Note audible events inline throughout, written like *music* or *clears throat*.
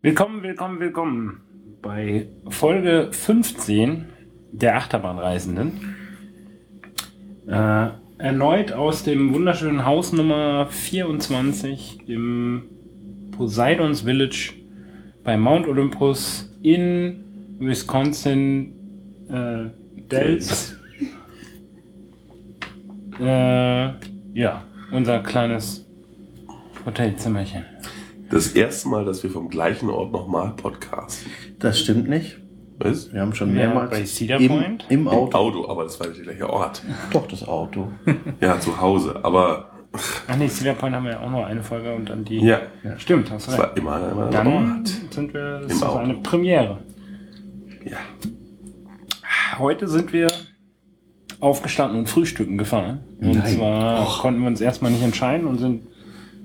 Willkommen, willkommen, willkommen bei Folge 15 der Achterbahnreisenden. Äh, erneut aus dem wunderschönen Haus Nummer 24 im Poseidons Village bei Mount Olympus in Wisconsin äh, Dells. *laughs* äh, ja, unser kleines Hotelzimmerchen. Das erste Mal, dass wir vom gleichen Ort nochmal podcasten. Das stimmt nicht. Was? Wir haben schon Ja, mehrmals bei Cedar im, Point? im Im Auto. Auto, aber das war nicht der gleiche Ort. Doch, das Auto. *laughs* Ja, zu Hause. Aber Ach nee, Cedar Point haben wir ja auch noch eine Folge und dann die. ja, Stimmt, hast es recht. war immer, immer Dann Ort. sind wir, das Im ist Auto. eine Premiere. Ja. Heute sind wir aufgestanden und frühstücken gefahren. Und Nein. zwar konnten wir uns erstmal nicht entscheiden und sind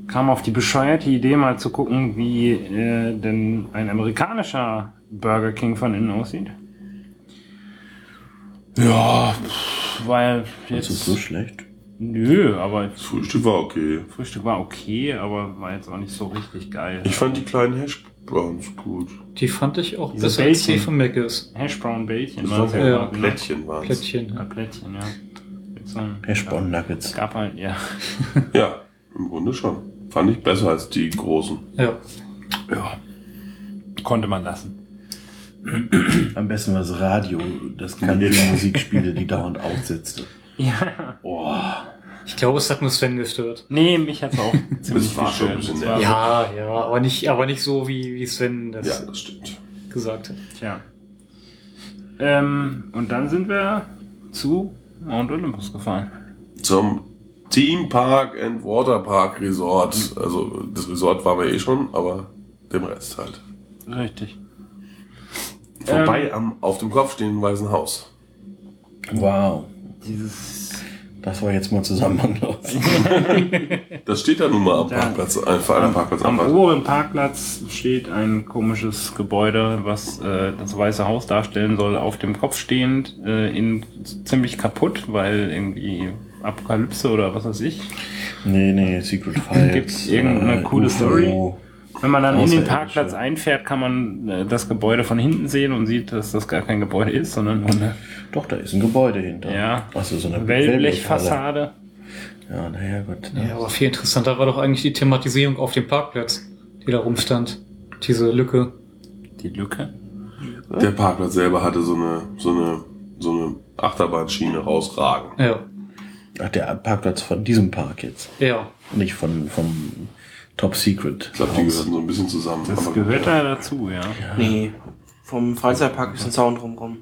kamen auf die bescheuerte Idee, mal zu gucken, wie äh, denn ein amerikanischer Burger King von innen aussieht. Ja, pff, weil Das ist jetzt. so schlecht. Nö, aber Das Frühstück war okay. Frühstück war okay, aber war jetzt auch nicht so richtig geil. Ich fand die kleinen Hash Browns gut. Die fand ich auch Diese besser als die Bällchen. von Mc's. Hashbrown Bällchen Das es so ja, ne? Plättchen waren es. Plättchen. Ja, Plättchen, ja. Einem- Hashbrown Nuggets. Gab halt, ja. Ja, im Grunde schon. Fand ich besser als die großen. Ja. Ja. Konnte man lassen. Am besten war das Radio, das Country-Musikspiele, die *laughs* dauernd aussetzte. Ja. Oh, Ich glaube, es hat nur Sven gestört. Nee, mich hat's auch *laughs* ziemlich war schon ein bisschen Das war- Ja, ja, aber nicht, aber nicht so, wie, wie Sven das Ja, das stimmt. gesagt hat. Tja. Ähm, und dann sind wir zu Mount Olympus gefahren. Zum Team Park and Water Park Resort. Also das Resort waren wir eh schon, aber dem Rest halt. Richtig. Vorbei am auf dem Kopf stehenden Weißen Haus. wow. Dieses. Das war jetzt mal zusammenhanglos. *laughs* Das steht da nun mal am Da- Parkplatz, einfach an der Parkplatz Am oberen Parkplatz steht ein komisches Gebäude, was äh, das Weiße Haus darstellen soll, auf dem Kopf stehend, äh, in ziemlich kaputt, weil irgendwie Apokalypse oder was weiß ich. Nee, nee, Secret Files. Gibt's irgendeine äh, coole UFO. Story? Wenn man dann in den. Parkplatz einfährt, kann man äh, das Gebäude von hinten sehen und sieht, dass das gar kein Gebäude ist, sondern nur eine Doch, da ist ein Gebäude hinter. ja, Achso, so eine Wellblechfassade. Ja, naja, gut. Ja, aber viel interessanter war doch eigentlich die Thematisierung auf dem Parkplatz, die da rumstand. Diese Lücke. Die Lücke. Der Parkplatz selber hatte so eine, so eine, so eine Achterbahnschiene rausragen. Ja. Ach, der Parkplatz von diesem Park jetzt. Ja. Nicht von, vom Top Secret. Ich glaube, die gehören so ein bisschen zusammen. Das Aber- gehört da dazu, ja. Nee, vom Freizeitpark ist ein Zaun drumrum.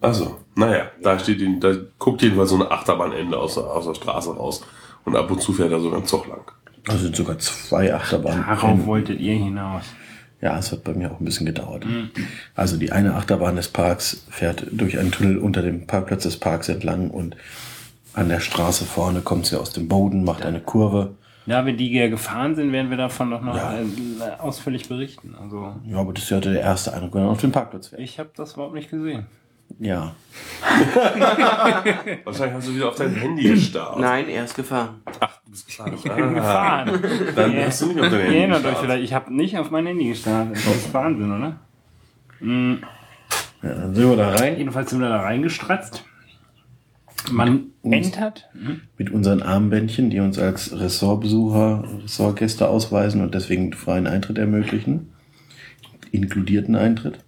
Also, naja, da steht, da guckt jedenfalls so eine Achterbahnende aus, der- aus der Straße raus. Und ab und zu fährt da sogar ein Zug lang. Da sind sogar zwei Achterbahnen. Darauf wolltet ihr hinaus. Ja, es hat bei mir auch ein bisschen gedauert. Also die eine Achterbahn des Parks fährt durch einen Tunnel unter dem Parkplatz des Parks entlang und an der Straße vorne kommt sie aus dem Boden, macht eine Kurve. Da wir die ja gefahren sind, werden wir davon doch noch Ja. äh, ausführlich berichten. Also Ja, aber das ist ja der erste Eindruck, wenn man auf dem Parkplatz fährt. ich habe das überhaupt nicht gesehen. Ja. *laughs* Wahrscheinlich hast du wieder auf dein Handy gestarrt. Nein, er ist gefahren. Ach, du bist gefahren. Ich bin gefahren. Dann Ja. hast du nicht auf dein Ihr Handy erinnert euch gestarrt. vielleicht, ich habe nicht auf mein Handy gestartet. Das ist Wahnsinn, oder? Mhm. ja. Dann sind wir da rein Jedenfalls sind wir da reingestratzt. Man entert. Mhm. mit unseren Armbändchen, die uns als Ressortbesucher, Ressortgäste ausweisen und deswegen freien Eintritt ermöglichen. Inkludierten Eintritt.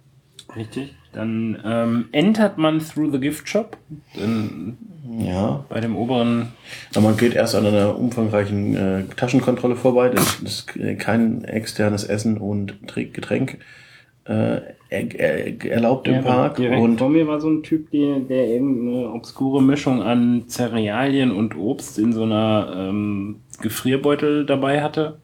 Richtig. Dann ähm, entert man through the gift shop. Dann Ja. bei dem oberen Aber man geht erst an einer umfangreichen äh, Taschenkontrolle vorbei. Das ist kein externes Essen und Getränk äh, er, er, erlaubt im Park. Direkt Und vor mir war so ein Typ, der, der irgendeine obskure Mischung an Cerealien und Obst in so einer ähm, Gefrierbeutel dabei hatte.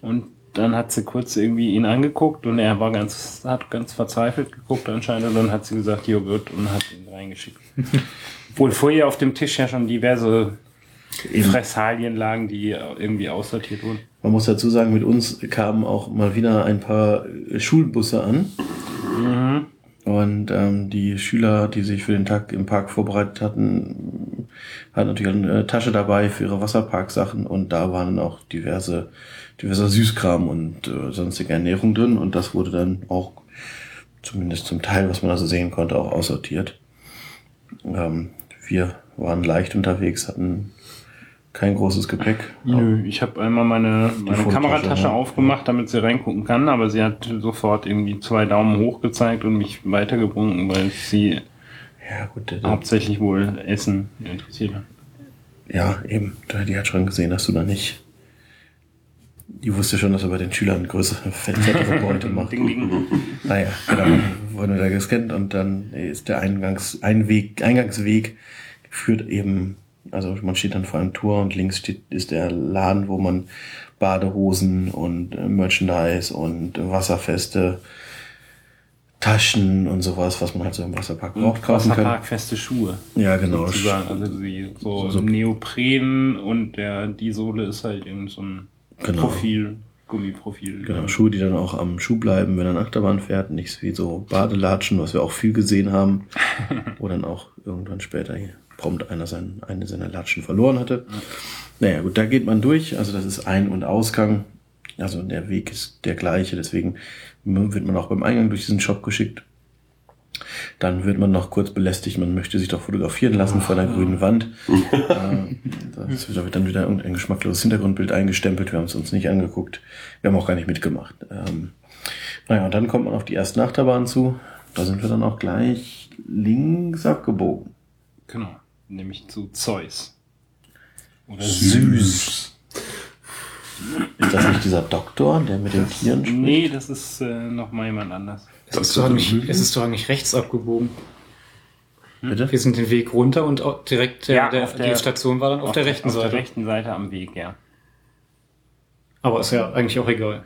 Und dann hat sie kurz irgendwie ihn angeguckt und er war ganz, hat ganz verzweifelt geguckt anscheinend und dann hat sie gesagt Joghurt und hat ihn reingeschickt. *laughs* Obwohl vorher auf dem Tisch ja schon diverse Fressalien lagen, die irgendwie aussortiert wurden. Man muss dazu sagen, mit uns kamen auch mal wieder ein paar Schulbusse an. Und ähm, die Schüler, die sich für den Tag im Park vorbereitet hatten, hatten natürlich eine Tasche dabei für ihre Wasserparksachen und da waren dann auch diverse, diverse Süßkram und äh, sonstige Ernährung drin und das wurde dann auch zumindest zum Teil, was man also sehen konnte, auch aussortiert. Ähm, wir waren leicht unterwegs, hatten kein großes Gepäck. Nö, ich habe einmal meine, meine Kameratasche ja. aufgemacht, damit sie reingucken kann, aber sie hat sofort irgendwie zwei Daumen hoch gezeigt und mich weitergebrungen, weil sie Ja, gut, der, der, hauptsächlich wohl Essen interessiert hat. ja, eben, die hat schon gesehen, dass du da nicht. Die wusste schon, dass er bei den Schülern größere, fettere *laughs* Beute macht. Ding, ding. Naja, genau, wurden wir da gescannt und dann ist der Eingangs, Einweg, Eingangsweg führt eben, also man steht dann vor einem Tor und links steht, ist der Laden, wo man Badehosen und äh, Merchandise und Wasserfeste, Taschen und sowas, was man halt so im Wasserpark braucht, kaufen kann. Wasserparkfeste Schuhe. Ja, genau. Sozusagen. Also die, so, So- Neopren und der, die Sohle ist halt irgend so ein Genau. Profil, Gummiprofil. Genau, Schuhe, die dann auch am Schuh bleiben, wenn er eine Achterbahn fährt, nicht wie so Badelatschen, was wir auch viel gesehen haben, *laughs* wo dann auch irgendwann später hier prompt einer sein, eine seiner Latschen verloren hatte. Naja, gut, da geht man durch, also das ist Ein- und Ausgang, also der Weg ist der gleiche, deswegen wird man auch beim Eingang durch diesen Shop geschickt. Dann wird man noch kurz belästigt, man möchte sich doch fotografieren lassen vor der grünen Wand. *laughs* äh, das wird dann wieder irgendein geschmackloses Hintergrundbild eingestempelt. Wir haben es uns nicht angeguckt. Wir haben auch gar nicht mitgemacht. Ähm, naja, und dann kommt man auf die ersten Achterbahnen zu. Da sind wir dann auch gleich links abgebogen. Genau. Nämlich zu Zeus. Oder Süß. Ist das nicht dieser Doktor, der mit den Tieren spricht? Nee, das ist äh, noch mal jemand anders. Es ist, doch eigentlich, es ist doch eigentlich rechts abgebogen. Bitte? Wir sind den Weg runter und direkt der, Ja, der, auf der- die Station war dann auf, der rechten auf Seite. der rechten Seite am Weg, ja. Aber ist ja eigentlich auch egal.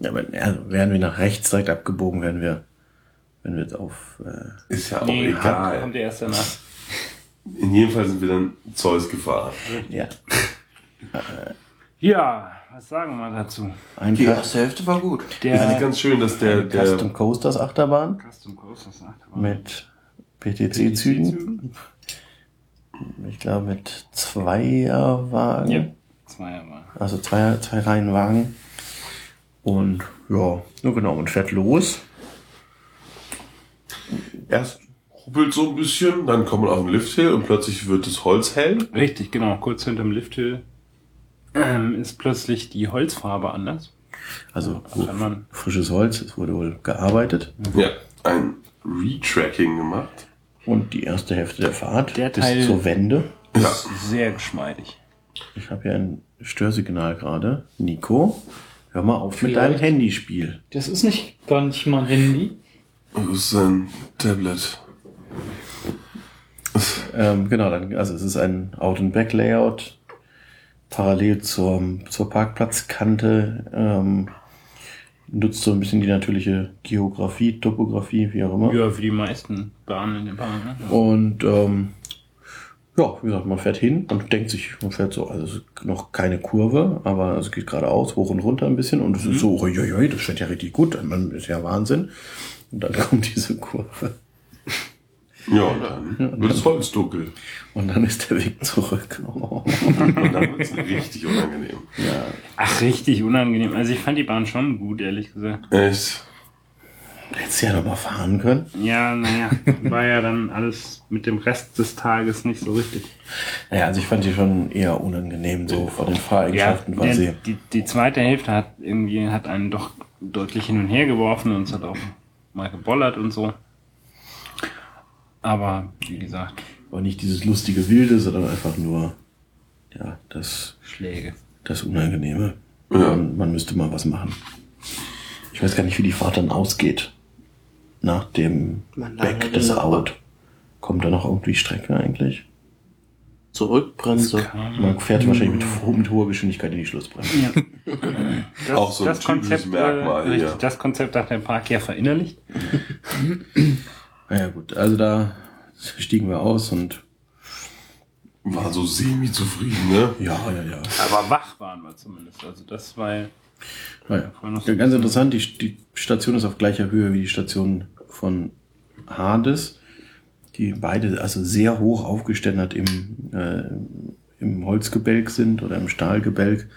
Ja, aber ja, wären wir nach rechts direkt abgebogen, wären wir, wenn wir jetzt auf, äh, Ist ja auch Nee, egal. kommt erst danach. In jedem Fall sind wir dann Zeus gefahren. ja, Ja, was sagen wir dazu? Die einfach erste Hälfte war gut. Es ist Der ganz schön, dass der, der Custom Coasters Achterbahn Custom Coaster sagt aber. mit PTC-Zügen. Ich glaube mit Zweierwagen. Ja, Zweierwagen. Also zwei, zwei Reihen Wagen. Und ja, nur genau, man fährt los. erst ruppelt so ein bisschen, dann kommt man auf den Lifthill und plötzlich wird das Holz hell. Richtig, genau. Kurz hinterm Lifthill ähm, ist plötzlich die Holzfarbe anders. Also man frisches Holz, es wurde wohl gearbeitet. Ja, ein Retracking gemacht. Und die erste Hälfte der Fahrt Der bis Teil- zur Wende. Ja. sehr geschmeidig. Ich habe hier ein Störsignal gerade. Nico, hör mal auf mit Vielleicht. deinem Handyspiel. Das ist nicht gar nicht mal ein Handy. Das ist ein Tablet. *laughs* Ähm, genau, dann, also es ist ein Out-and-Back-Layout, parallel zur, zur Parkplatzkante, ähm, nutzt so ein bisschen die natürliche Geografie, Topografie, wie auch immer. Ja, für die meisten Bahnen in dem Park. Ne? Und ähm, ja, wie gesagt, man fährt hin und denkt sich, man fährt so, also es ist noch keine Kurve, aber es geht geradeaus, hoch und runter ein bisschen und es ist so, uiuiui, das fährt ja richtig gut, man ist ja Wahnsinn. Und dann *laughs* kommt diese Kurve Ja, und dann wird das Holz dunkel. und dann ist der Weg zurück. Oh. *laughs* Und dann wird es richtig unangenehm. Ach, richtig unangenehm. Also ich fand die Bahn schon gut, ehrlich gesagt. Echt? Hättest du ja noch mal fahren können. Ja, naja, war ja dann alles mit dem Rest des Tages nicht so richtig. Naja, also ich fand die schon eher unangenehm, so von den Ja, Fahreigenschaften war der, sie. die, die zweite Hälfte hat irgendwie hat einen doch deutlich hin und her geworfen und es hat auch mal gebollert und so. Aber wie gesagt, Aber nicht dieses lustige Wilde, sondern einfach nur, ja, das, Schläge. das Unangenehme. Ja. Man, man müsste mal was machen. Ich weiß gar nicht, wie die Fahrt dann ausgeht. Nach dem Back des Out. Kommt da noch irgendwie Strecke eigentlich? Zurück, Bremse. Man fährt wahrscheinlich mit, mit hoher Geschwindigkeit in die Schlussbremse. Ja. *laughs* Das, Auch so ein typisches Merkmal, äh, ja. das Konzept hat der Park ja verinnerlicht. *laughs* Naja gut, also da stiegen wir aus und War so semi-zufrieden, ne? ja, ja, ja. Aber wach waren wir zumindest. Also das war Naja. Ja, ganz interessant, die, die Station ist auf gleicher Höhe wie die Station von Hades, die beide also sehr hoch aufgeständert im, äh, im Holzgebälk sind oder im Stahlgebälk.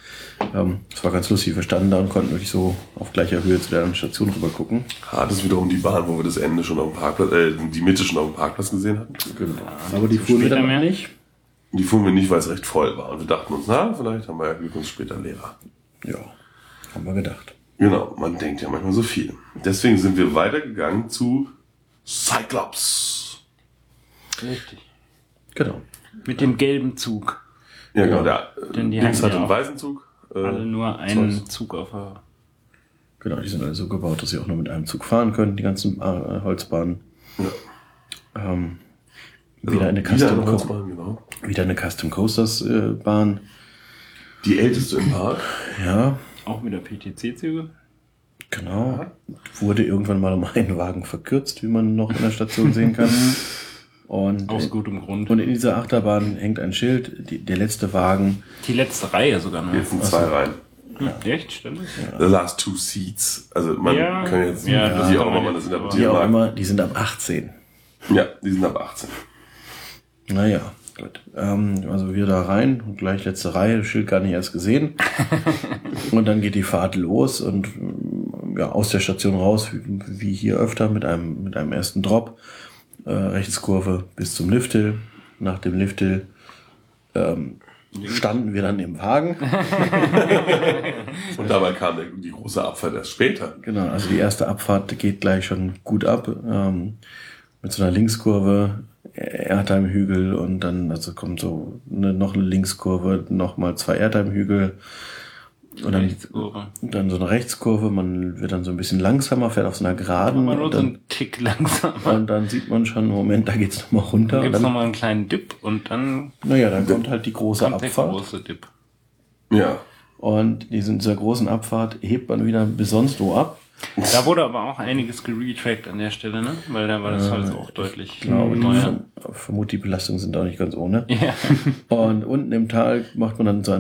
Ähm, das war ganz lustig. Wir standen da und konnten wirklich so auf gleicher Höhe zu der anderen Station rüber gucken. Hart ist wiederum die Bahn, wo wir das Ende schon auf dem Parkplatz, äh, die Mitte schon auf dem Parkplatz gesehen hatten. Aber die fuhren wir dann mehr? nicht. Die fuhren wir nicht, weil es recht voll war. Und wir dachten uns, na, vielleicht haben wir ja Glück uns später Lehrer. Ja, haben wir gedacht. Genau, man denkt ja manchmal so viel. Deswegen sind wir weitergegangen zu Cyclops. Richtig. Genau. Mit dem gelben Zug. Ja, genau, der Denn die links haben hat ja einen auch weißen Zug. äh, Alle nur einen Zeus. Zug auf der Genau, die sind alle so gebaut, dass sie auch nur mit einem Zug fahren können, die ganzen äh, Holzbahnen. Ja. Ähm, Also, wieder eine wieder Custom, eine Co Holzbahn, genau. wieder eine Custom Coasters äh, Bahn. Die älteste im Park. Ja, Auch wieder PTC-Züge. genau. Wurde irgendwann mal um einen Wagen verkürzt, wie man noch in der Station sehen kann. *laughs* Und, Aus gutem Grund. und in dieser Achterbahn hängt ein Schild, die, der letzte Wagen. Die letzte Reihe sogar noch. Jetzt sind zwei rein. Hm, Echt? Stimmt? The last two seats. Also man Ja. kann jetzt, Ja, wie auch immer man das aber- Die auch interpretieren immer, die sind ab 18. Ja, die sind ab 18. Naja, gut. Ähm, also wir da rein und gleich letzte Reihe, Schild gar nicht erst gesehen. *laughs* und dann geht die Fahrt los und ja, aus der Station raus, wie, wie hier öfter, mit einem, mit einem ersten Drop, äh, Rechtskurve bis zum Lifthill. Nach dem Lifthill ähm, standen wir dann im Wagen. *laughs* Und dabei kam der, die große Abfahrt erst später. Genau, also die erste Abfahrt geht gleich schon gut ab. Ähm, mit so einer Linkskurve, Erdheim-Hügel und dann, also kommt so eine, noch eine Linkskurve, nochmal zwei Erdheim-Hügel und dann, Rechtskurve. dann so eine Rechtskurve. Man wird dann so ein bisschen langsamer, fährt auf so einer Geraden nur und so dann, einen Tick langsamer. und dann sieht man schon, Moment, da geht's nochmal runter. Dann gibt's nochmal einen kleinen Dip und dann naja, dann kommt halt die große kommt der Abfahrt. große Dip. Ja. Und in dieser großen Abfahrt hebt man wieder bis sonst wo ab. Da wurde aber auch einiges geretrackt an der Stelle, ne? Weil da war das Holz auch deutlich Ich glaube, neuer. verm- vermute, die Belastungen sind auch nicht ganz ohne. Ja. Und unten im Tal macht man dann so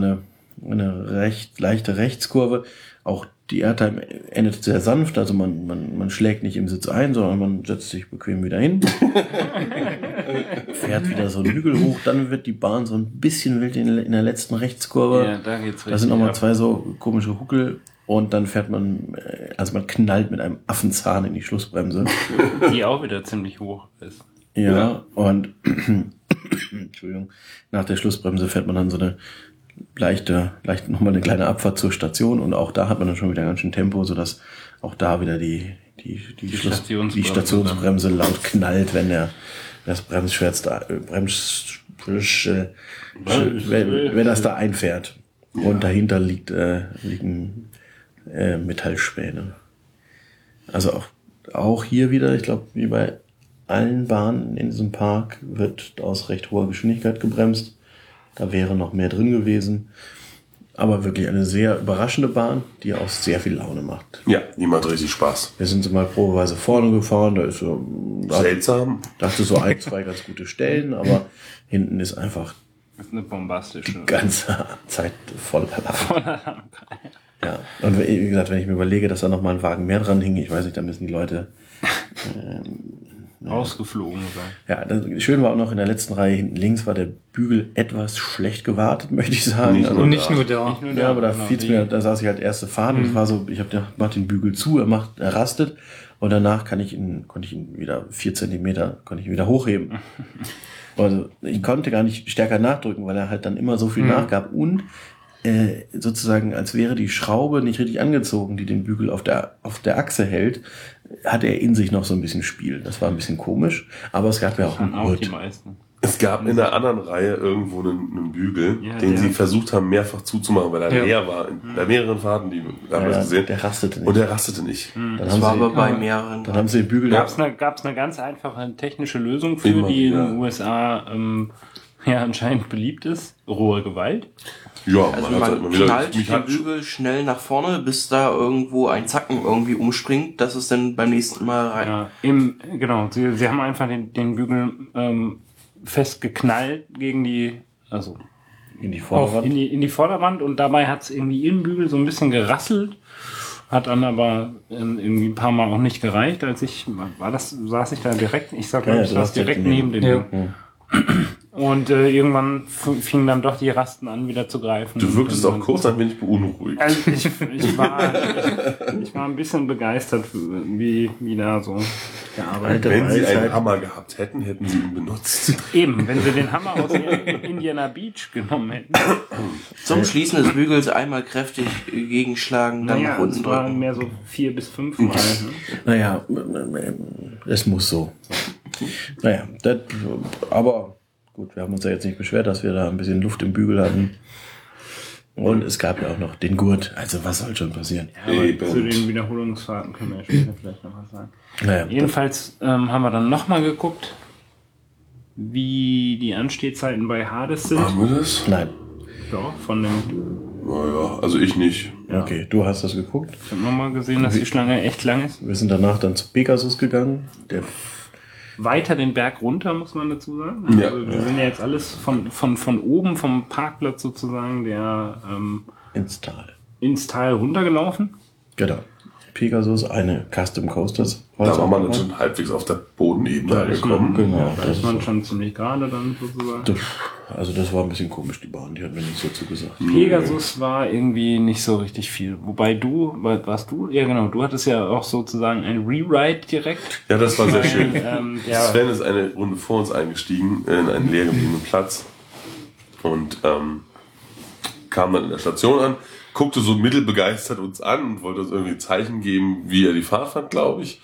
eine, recht leichte Rechtskurve. Auch die Airtime endet sehr sanft, also man, man, man schlägt nicht im Sitz ein, sondern man setzt sich bequem wieder hin. *laughs* Fährt wieder so einen Hügel hoch, dann wird die Bahn so ein bisschen wild in, in der letzten Rechtskurve. ja, da geht's richtig. da sind nochmal zwei so komische Huckel und dann fährt man, äh, also man knallt mit einem Affenzahn in die Schlussbremse. Die auch wieder ziemlich hoch ist. Ja, und *coughs* Entschuldigung, nach der Schlussbremse fährt man dann so eine leichte, leicht nochmal eine kleine Abfahrt zur Station und auch da hat man dann schon wieder ganz schön Tempo, sodass auch da wieder die, die, die, Schluss, Stationsbremse die Stationsbremse laut knallt, wenn der das Bremsschwert da, äh, Brems, wenn, wenn das da einfährt. Und dahinter liegt, äh, liegen äh, Metallspäne. Also auch, auch hier wieder, ich glaube, wie bei allen Bahnen in diesem Park wird aus recht hoher Geschwindigkeit gebremst. Da wäre noch mehr drin gewesen. Aber wirklich eine sehr überraschende Bahn, die auch sehr viel Laune macht. Ja, die macht richtig Spaß. Wir sind so mal probeweise vorne gefahren, da ist so, da Seltsam. dachte so ein, zwei ganz gute Stellen, aber *laughs* hinten ist einfach Das ist eine bombastische. die ganze *laughs* Zeit voll Alarm. *laughs* Ja, und wie gesagt, wenn ich mir überlege, dass da noch mal ein Wagen mehr dran hing, ich weiß nicht, da müssen die Leute Rausgeflogen sein. Ja, das, schön war auch noch in der letzten Reihe hinten links war der Bügel etwas schlecht gewartet, *laughs* möchte ich sagen. Nicht also, Und nicht nur da. Nicht nur ja, aber da genau, fiel's mir, da saß ich halt erste Fahrt und es war so, ich habe mach den Bügel zu, er macht, er rastet und danach kann ich ihn, konnte ich ihn wieder vier Zentimeter, konnte ich ihn wieder hochheben. *laughs* Also ich konnte gar nicht stärker nachdrücken, weil er halt dann immer so viel nachgab und äh, sozusagen, als wäre die Schraube nicht richtig angezogen, die den Bügel auf der, auf der Achse hält, hat er in sich noch so ein bisschen Spiel. Das war ein bisschen komisch, aber es gab ja auch auch die meisten. Es gab in der anderen Reihe irgendwo einen, einen Bügel, Ja, den sie versucht haben, mehrfach zuzumachen, weil er Ja. leer war. In, bei mehreren Fahrten, die wir haben Ja, gesehen. der rastete nicht. Und der rastete nicht. Dann Das haben war sie, aber bei mehreren. dann haben sie den Bügel Gab es eine, gab's eine ganz einfache technische Lösung für, Immer die in den USA ähm, *laughs* ja anscheinend beliebt ist? Rohe Gewalt. Ja, Also man halt man immer wieder knallt mich den hat, Bügel schnell nach vorne, bis da irgendwo ein Zacken irgendwie umspringt, dass es dann beim nächsten Mal rein. Ja, im, genau, sie, sie haben einfach den, den Bügel ähm, festgeknallt gegen die, also in die Vorderwand. in, die, in die Vorderwand und dabei hat es irgendwie im Bügel so ein bisschen gerasselt. Hat dann aber ähm, irgendwie ein paar Mal auch nicht gereicht, als ich, war das, saß ich da direkt, ich sag mal, ja, ich du saß direkt direkt neben dem Ja. *clears throat* Und äh, irgendwann fingen dann doch die Rasten an, wieder zu greifen. Du wirktest auch dann- kurz ein wenig beunruhigt. Also ich, ich, war, ich, ich war ein bisschen begeistert, wie, wie da so gearbeitet Alter, Wenn sie einen Hammer gehabt hätten, hätten sie ihn benutzt. Eben, wenn sie den Hammer aus Indiana Beach genommen hätten. Zum Schließen des Bügels einmal kräftig gegenschlagen, dann Naja, nach unten es waren drücken. mehr so vier bis fünf Mal. Ne? Naja, es muss so. Naja, das, aber gut, wir haben uns ja jetzt nicht beschwert, dass wir da ein bisschen Luft im Bügel hatten. Und es gab ja auch noch den Gurt. Also was soll schon passieren? Aber Eben. zu den Wiederholungsfahrten können wir ja später vielleicht noch was sagen. Naja, Jedenfalls ähm, haben wir dann nochmal geguckt, wie die Anstehzeiten bei Hades sind. Haben wir das? nein. Ja, von dem, Naja, also ich nicht. Okay, du hast das geguckt. ich habe nochmal gesehen, dass die Schlange echt lang ist. Wir sind danach dann zu Pegasus gegangen. Der Weiter den Berg runter, muss man dazu sagen. Ja. Also wir sind ja jetzt alles von, von, von oben, vom Parkplatz sozusagen, der ähm, ins Tal. ins Tal runtergelaufen. Genau. Pegasus, eine Custom Coasters. Da war man dann schon halbwegs auf der Bodenebene angekommen. Genau, Da das ist man ist, schon ziemlich gerade dann sozusagen. das, also das war ein bisschen komisch, die Bahn. Die hat mir nicht so zugesagt. Pegasus war irgendwie nicht so richtig viel. Wobei du, wa- warst du? Ja genau, du hattest ja auch sozusagen ein Rewrite direkt. Ja, das war sehr schön. Ähm, der, Sven ist eine Runde vor uns eingestiegen in einen leer gebliebenen Platz und ähm, kam dann in der Station an, guckte so mittelbegeistert uns an und wollte uns irgendwie ein Zeichen geben, wie er die Fahrt fand, glaube ich.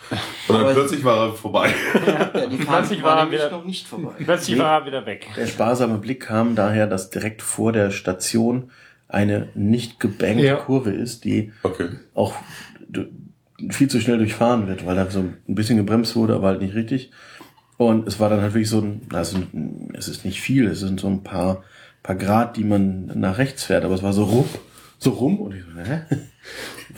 Und dann Aber- plötzlich war er vorbei. Ja, die Fahrt Plötzlich war war er wieder- noch nicht vorbei. plötzlich war er wieder weg. Der sparsame Blick kam daher, dass direkt vor der Station eine nicht gebankte Ja. Kurve ist, die Okay. auch viel zu schnell durchfahren wird, weil da so ein bisschen gebremst wurde, aber halt nicht richtig. Und es war dann halt wirklich so ein, also es ist nicht viel, es sind so ein paar, paar Grad, die man nach rechts fährt, aber es war so rum, so rum und ich so, hä?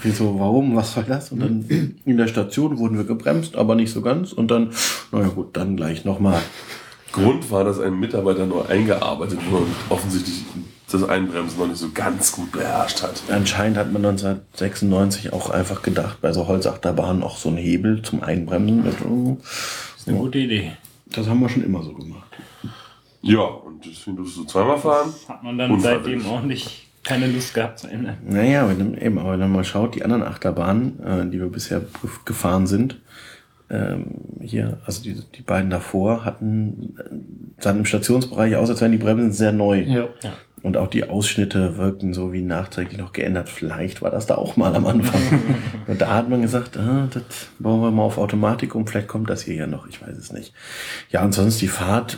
Wie so, warum, was soll das? Und dann in der Station wurden wir gebremst, aber nicht so ganz und dann, naja gut, dann gleich nochmal. Grund war, dass ein Mitarbeiter neu eingearbeitet wurde und offensichtlich das Einbremsen noch nicht so ganz gut beherrscht hat. Anscheinend hat man 1996 auch einfach gedacht, bei so Holzachterbahnen auch so ein Hebel zum Einbremsen. mit, oh, Das ist eine gute Idee. Das haben wir schon immer so gemacht. Ja, und deswegen durfst du zweimal fahren. Hat man dann seitdem auch nicht keine Lust gehabt zu ändern. Naja, wenn, eben, aber wenn man mal schaut, die anderen Achterbahnen, äh, die wir bisher gefahren sind, ähm, hier, also die, die beiden davor, hatten äh, sahen im Stationsbereich aus, als wären die Bremsen sehr neu. Ja. Und auch die Ausschnitte wirkten so wie nachträglich noch geändert. Vielleicht war das da auch mal am Anfang. *laughs* und da hat man gesagt, ah, das bauen wir mal auf Automatik um, vielleicht kommt das hier ja noch, ich weiß es nicht. Ja, und sonst die Fahrt,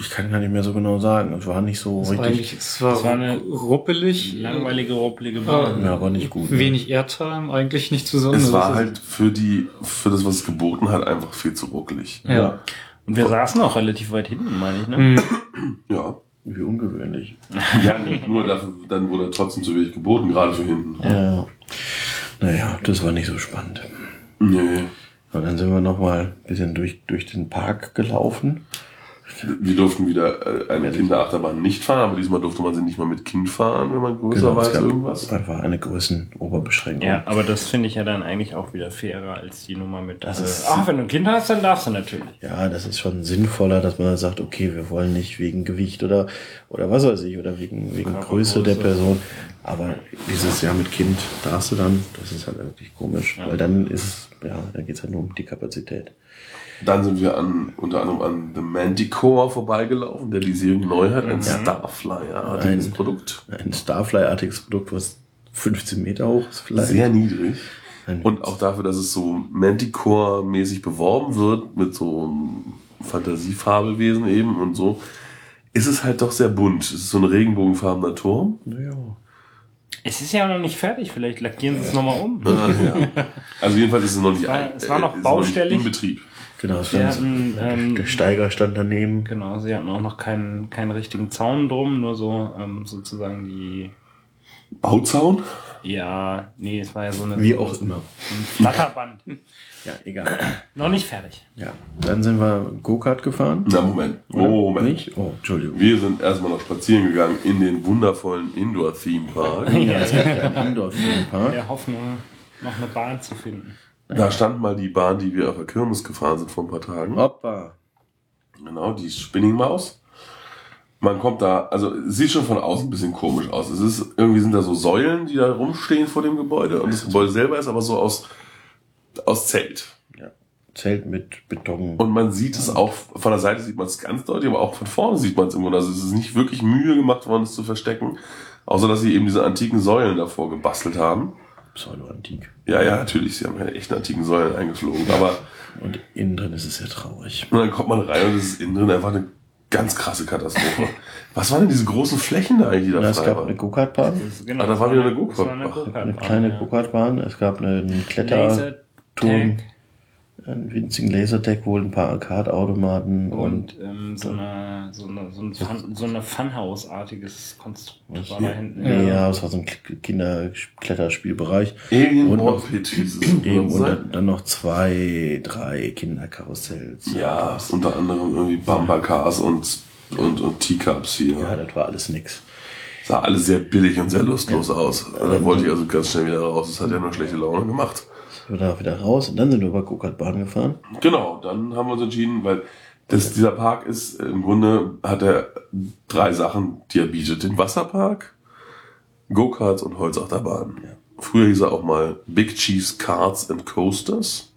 ich kann gar nicht mehr so genau sagen. Es war nicht so Es war richtig, eigentlich, es war, Es war eine ruppelig, Langweilige, ruppelige Ah. Bahn. ja, aber nicht gut. ne? wenig Airtime, eigentlich nichts Besonderes. Es war halt für die, für das, was es geboten hat, einfach viel zu ruckelig. Ja. Und wir saßen auch relativ weit hinten, meine ich, ne? Hm. Ja. Wie ungewöhnlich. *laughs* Ja, nur dafür, dann wurde trotzdem zu wenig geboten, gerade für hinten. Ja. Naja, das war nicht so spannend. Nee. Und dann sind wir noch mal ein bisschen durch, durch den Park gelaufen. Wir durften wieder äh, eine Kinderachterbahn nicht fahren, aber diesmal durfte man sie nicht mal mit Kind fahren, wenn man größer war es als irgendwas. einfach eine Größenoberbeschränkung. Ja, aber das finde ich ja dann eigentlich auch wieder fairer als die Nummer mit. Das äh, ist- Ach, wenn du ein Kind hast, dann darfst du natürlich. Ja, das ist schon sinnvoller, dass man sagt, okay, wir wollen nicht wegen Gewicht oder, oder was weiß ich, oder wegen, wegen. Größe der Person. Aber dieses Jahr mit Kind darfst du dann, das ist halt wirklich komisch, weil dann ist es, ja, da geht's halt nur um die Kapazität. Dann sind wir an, unter anderem an The Manticore vorbeigelaufen, der die Serie neu hat, ein Starflyer-artiges Ein- Produkt. Ein Starfly-artiges Produkt, was 15 Meter hoch ist vielleicht. Sehr niedrig. Ein- Und auch dafür, dass es so Manticore-mäßig beworben wird, mit so einem Fantasiefabelwesen eben und so, ist es halt doch sehr bunt. Es ist so ein regenbogenfarbener Turm. Naja. Es ist ja noch nicht fertig, vielleicht lackieren sie es nochmal um. Ja. Also jedenfalls ist es noch nicht, war- ein- es war noch baustellig. in Betrieb. Genau, es hatten, ähm, der Steiger stand daneben. Genau, sie hatten auch noch keinen, keinen richtigen Zaun drum, nur so ähm, sozusagen die. Bauzaun? Ja, nee, es war ja so eine. Wie auch immer. Ein Flatterband. *laughs* Ja, egal. noch nicht fertig. Ja, dann sind wir Go-Kart gefahren. Na, Moment. Oder? Moment. Nicht? Oh, Entschuldigung. Wir sind erstmal noch spazieren gegangen in den wundervollen Indoor-Theme Park. Ja, es gibt ja einen Indoor-Park. Der Hoffnung. noch eine Bahn zu finden. Da stand mal die Bahn, die wir auf der Kirmes gefahren sind vor ein paar Tagen. Hoppa. Genau, die Spinning Maus. Man kommt da, also sieht schon von außen ein bisschen komisch aus. Es ist, irgendwie sind da so Säulen, die da rumstehen vor dem Gebäude und das Gebäude selber ist aber so aus, aus Zelt. Ja. Zelt mit Beton. Und man sieht es auch, von der Seite sieht man es ganz deutlich, aber auch von vorne sieht man es im Grunde. Also es ist nicht wirklich Mühe gemacht worden, es zu verstecken. Außer, dass sie eben diese antiken Säulen davor gebastelt haben. Pseudo-antik. Ja, ja, natürlich, sie haben keine echten antiken Säulen eingeflogen. Aber Und innen drin ist es sehr traurig. und dann kommt man rein und es ist innen drin einfach eine ganz krasse Katastrophe. *laughs* Was waren denn diese großen Flächen da eigentlich, die da Ja, es gab waren? eine Go-Kart-Bahn, genau, Ah, da das war wieder eine eine Go-Kart-Bahn. eine Go-Kart-Bahn, kleine ja. Go-Kart-Bahn. Es gab einen Kletterturm, einen winzigen Laserdeck, wohl ein paar Arcade-Automaten und, und ähm, so, eine, so, eine, so ein Fun, so eine Funhouse-artiges Konstrukt war da hinten. ja, es war so ein Kinderkletterspielbereich. Alien Und- und dann, dann noch zwei, drei Kinderkarussells. Ja, unter anderem irgendwie Bumpercars und, und, und Teacups hier. Ja, das war alles nix. Sah alles sehr billig und sehr lustlos aus. Da wollte ich also ganz schnell wieder raus. Das hat ja nur schlechte Laune gemacht. Da wieder raus und dann sind wir über Go-Kart-Bahn gefahren. Genau, dann haben wir uns entschieden, weil das, dieser Park ist, im Grunde hat er drei Sachen, die er bietet. Den Wasserpark, Go-Karts und Holzachterbahnen. Früher hieß er auch mal Big Cheese Karts and Coasters.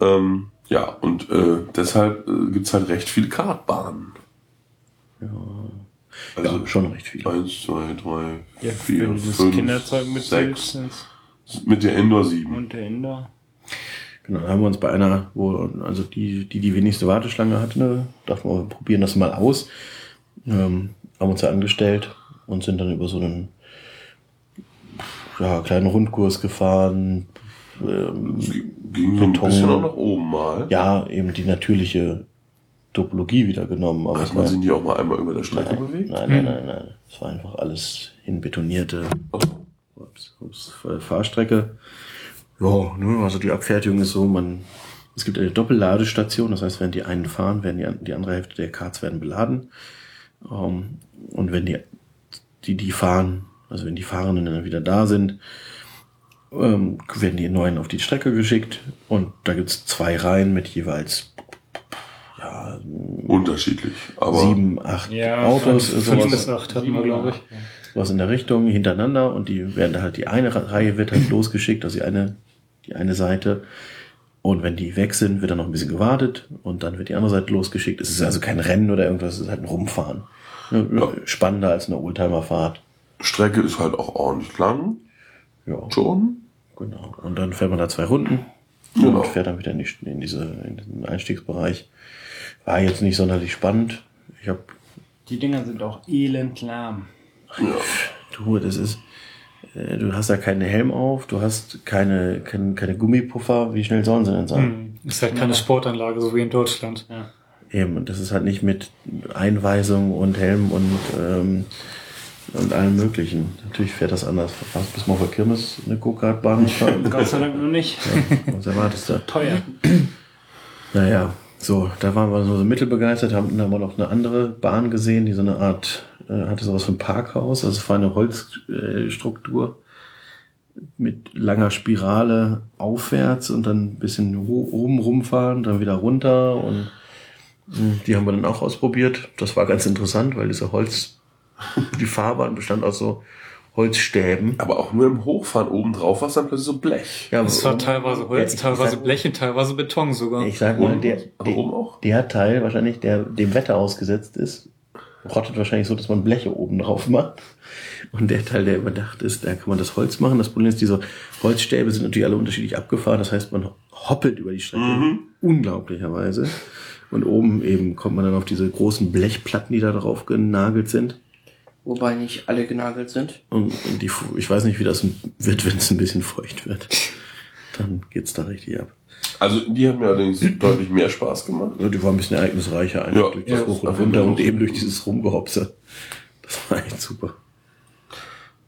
Ähm, ja, und äh, deshalb äh, gibt's halt recht viele Kartbahnen. Ja, Also ja schon recht viel. eins, zwei, drei, Ja, vier, fünf, Kinderzeug mit sechs. Mit der Indoor 7. und der Inder. Genau, dann haben wir uns bei einer, wo, also die, die die wenigste Warteschlange hatte, ne, dachten wir, wir probieren das mal aus. Ähm, haben uns da angestellt und sind dann über so einen ja, kleinen Rundkurs gefahren. Ähm, Ging so ein Beton. bisschen auch nach oben mal. ja, eben die natürliche Topologie wieder genommen. Aber Hat man sich die auch mal einmal über der Strecke nein, bewegt? nein, nein, nein, nein. Es war einfach alles hinbetonierte Oh. Ups, ups, Fahrstrecke. Ja, ne, also die Abfertigung ist so, man, es gibt eine Doppelladestation, das heißt, wenn die einen fahren, werden die, die andere Hälfte der Karts werden beladen. Ähm, und wenn die, die, die fahren, also wenn die Fahrenden dann wieder da sind, ähm, werden die neuen auf die Strecke geschickt und da gibt's zwei Reihen mit jeweils ja, Unterschiedlich. Aber sieben, acht Ja, Autos, fünf- bis acht hatten wir, glaube ich. Was in der Richtung hintereinander und die werden da halt die eine Reihe wird halt losgeschickt, also die eine, die eine Seite. Und wenn die weg sind, wird dann noch ein bisschen gewartet und dann wird die andere Seite losgeschickt. Es ist also kein Rennen oder irgendwas, es ist halt ein Rumfahren. Ne, Ja. Spannender als eine Oldtimerfahrt. Strecke ist halt auch ordentlich lang. Ja, Schon. genau. Und dann fährt man da zwei Runden Genau. und fährt dann wieder in, die, in, diese, in diesen Einstiegsbereich. War jetzt nicht sonderlich spannend. Ich habe Die Dinger sind auch elend lahm. Du, das ist, äh, du hast da keinen Helm auf, du hast keine, keine, keine Gummipuffer, wie schnell sollen sie denn sein? Hm. Ist halt keine Sportanlage, so wie in Deutschland. Ja. Eben, und das ist halt nicht mit Einweisung und Helm und, ähm, und allem möglichen. Natürlich fährt das anders. Fast bis mal der Kirmes eine Go-Kart-Bahn gefahren. *laughs* Gott sei Dank noch nicht. Was erwartest du? Teuer. *clears throat* Naja, so, da waren wir so mittelbegeistert, haben dann haben wir noch eine andere Bahn gesehen, die so eine Art, äh, hatte sowas von Parkhaus, also es war eine Holzstruktur äh, Struktur mit langer Spirale aufwärts und dann ein bisschen oben rumfahren, dann wieder runter und mh, die haben wir dann auch ausprobiert. Das war ganz interessant, weil diese Holz, *laughs* die Fahrbahn bestand aus so Holzstäben. Aber auch nur im Hochfahren oben drauf war es dann plötzlich so Blech. Ja, Es war teilweise Holz, Ja, teilweise sag- Blech und teilweise Beton sogar. Ich sag mal, der, auch? der Teil wahrscheinlich, der dem Wetter ausgesetzt ist, rottet wahrscheinlich so, dass man Bleche oben drauf macht. Und der Teil, der überdacht ist, da kann man das Holz machen. Das Problem ist, diese Holzstäbe sind natürlich alle unterschiedlich abgefahren. Das heißt, man hoppelt über die Strecke unglaublicherweise. Und oben eben kommt man dann auf diese großen Blechplatten, die da drauf genagelt sind. Wobei nicht alle genagelt sind. Und, und die, ich weiß nicht, wie das wird, wenn es ein bisschen feucht wird. Dann geht's da richtig ab. Also die hat mir allerdings *clears throat* deutlich mehr Spaß gemacht. Also die war ein bisschen ereignisreicher, einfach Ja, durch das ja, Hoch und Runter und eben durch dieses Rumgehopse. Das war echt super.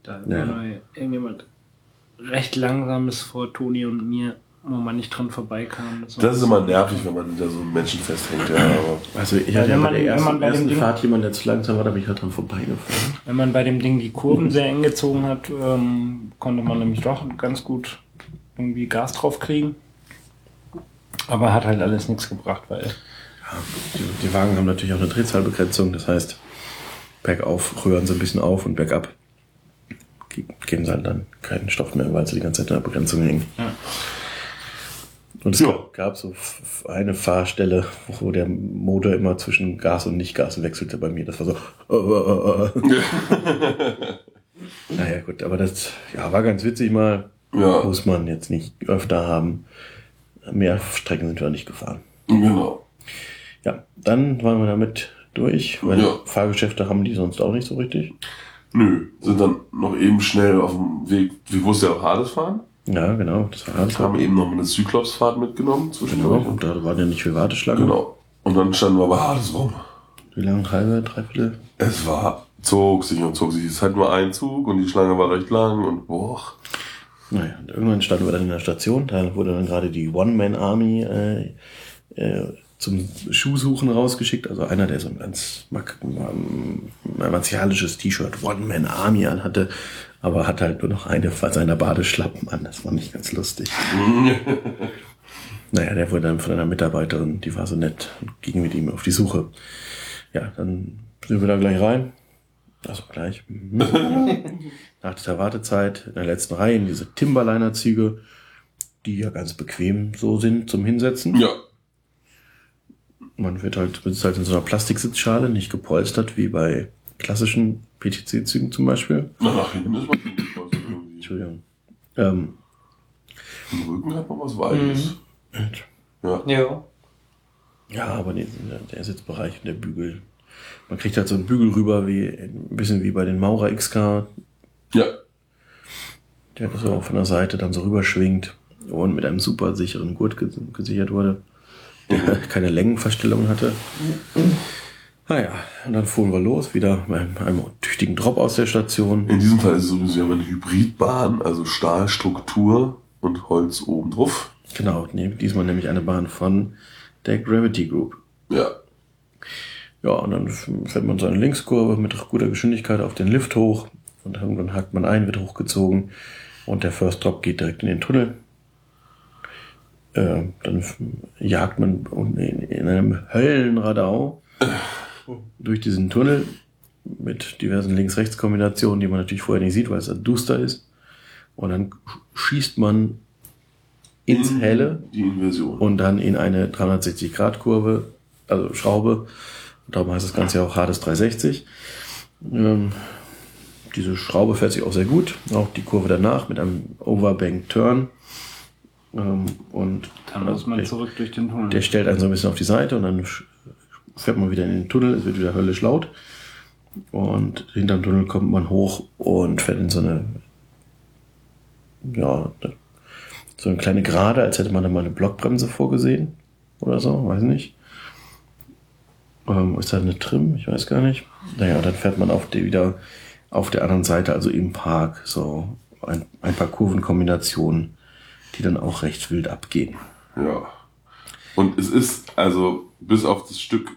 Da Ja. war irgendjemand recht langsames vor Toni und mir, wo man nicht dran vorbeikam. war Das ist immer nervig, wenn man hinter so einem Menschen festhängt. Ja, aber Also ich hatte ja wenn bei man- der wenn ersten, man bei dem ersten Ding- Fahrt jemand, der zu langsam war, da bin ich halt dran vorbeigefahren. Wenn man bei dem Ding die Kurven sehr eng gezogen hat, ähm, konnte man nämlich doch ganz gut irgendwie Gas drauf kriegen. Aber hat halt alles nichts gebracht, weil Die, die Wagen haben natürlich auch eine Drehzahlbegrenzung, das heißt, bergauf rühren sie ein bisschen auf und bergab ge- geben sie halt dann keinen Stoff mehr, weil sie die ganze Zeit in der Begrenzung hängen. Ja. Und es Ja. gab, so eine Fahrstelle, wo der Motor immer zwischen Gas und Nicht-Gas wechselte bei mir. Das war so. Äh, äh, äh. *laughs* naja, gut, aber das ja, war ganz witzig mal. Ja. Muss man jetzt nicht öfter haben. Mehr Strecken sind wir nicht gefahren. Genau. Ja, dann waren wir damit durch, weil Ja. Fahrgeschäfte haben die sonst auch nicht so richtig. Nö, sind dann noch eben schnell auf dem Weg. Wir wussten ja auch Hades fahren. Ja, genau, das war alles. Haben eben noch eine Cyclops-Fahrt mitgenommen Genau, zwischendurch. und da waren ja nicht viel Warteschlangen. Genau. Und dann standen wir bei Hades rum. Wie lange? Halbe, dreiviertel? Es war, zog sich und zog sich. Es halt nur ein Zug und die Schlange war recht lang und boah. Naja, und irgendwann standen wir dann in der Station. Da wurde dann gerade die One-Man-Army äh, äh, zum Schuhsuchen rausgeschickt. Also einer, der so ein ganz martialisches T-Shirt One-Man-Army anhatte, aber hat halt nur noch eine seiner Badeschlappen an. Das war nicht ganz lustig. *laughs* Naja, der wurde dann von einer Mitarbeiterin, die war so nett und ging mit ihm auf die Suche. Ja, dann sind wir da gleich rein. Also gleich. Mhm. *laughs* Nach dieser Wartezeit in der letzten Reihe in diese Timberliner-Züge, die ja ganz bequem so sind zum Hinsetzen. Ja. Man wird halt, sitzt halt in so einer Plastiksitzschale, nicht gepolstert wie bei klassischen PTC-Zügen zum Beispiel. Nach hinten ist man irgendwie. Entschuldigung. Ähm, Im Rücken hat man was Weiches. Ja. Ja. Ja, aber die, der Sitzbereich und der Bügel. Man kriegt halt so einen Bügel rüber, wie ein bisschen wie bei den Maurer XK, Ja. der so auch von der Seite dann so rüberschwingt und mit einem super sicheren Gurt ges- gesichert wurde, der *laughs* keine Längenverstellung hatte. Naja, und dann fuhren wir los, wieder bei einem tüchtigen Drop aus der Station. In diesem Fall ist es sowieso wir haben eine Hybridbahn, also Stahlstruktur und Holz oben drauf. Genau, nee, diesmal nämlich eine Bahn von der Gravity Group. Ja. Ja, und dann fährt man so eine Linkskurve mit guter Geschwindigkeit auf den Lift hoch und irgendwann hakt man ein, wird hochgezogen und der First Drop geht direkt in den Tunnel. Äh, dann jagt man unten in, in einem Höllenradau durch diesen Tunnel mit diversen Links-Rechts-Kombinationen, die man natürlich vorher nicht sieht, weil es dann duster ist. Und dann schießt man ins In Helle Die Inversion. und dann in eine 360-Grad-Kurve, also Schraube. Darum heißt das Ganze ja auch Hades 360. Ähm, diese Schraube fährt sich auch sehr gut. Auch die Kurve danach mit einem Overbank Turn. Ähm, und dann muss man der, zurück durch den Tunnel. der stellt einen so ein bisschen auf die Seite und dann fährt man wieder in den Tunnel. Es wird wieder höllisch laut. Und hinterm Tunnel kommt man hoch und fährt in so eine, ja, so eine kleine Gerade, als hätte man da mal eine Blockbremse vorgesehen. Oder so, weiß nicht. Ähm, ist da eine Trim? Ich weiß gar nicht. Naja, dann fährt man auf die, wieder auf der anderen Seite, also im Park, so ein, ein paar Kurvenkombinationen, die dann auch recht wild abgehen. Ja. Und es ist, also, bis auf das Stück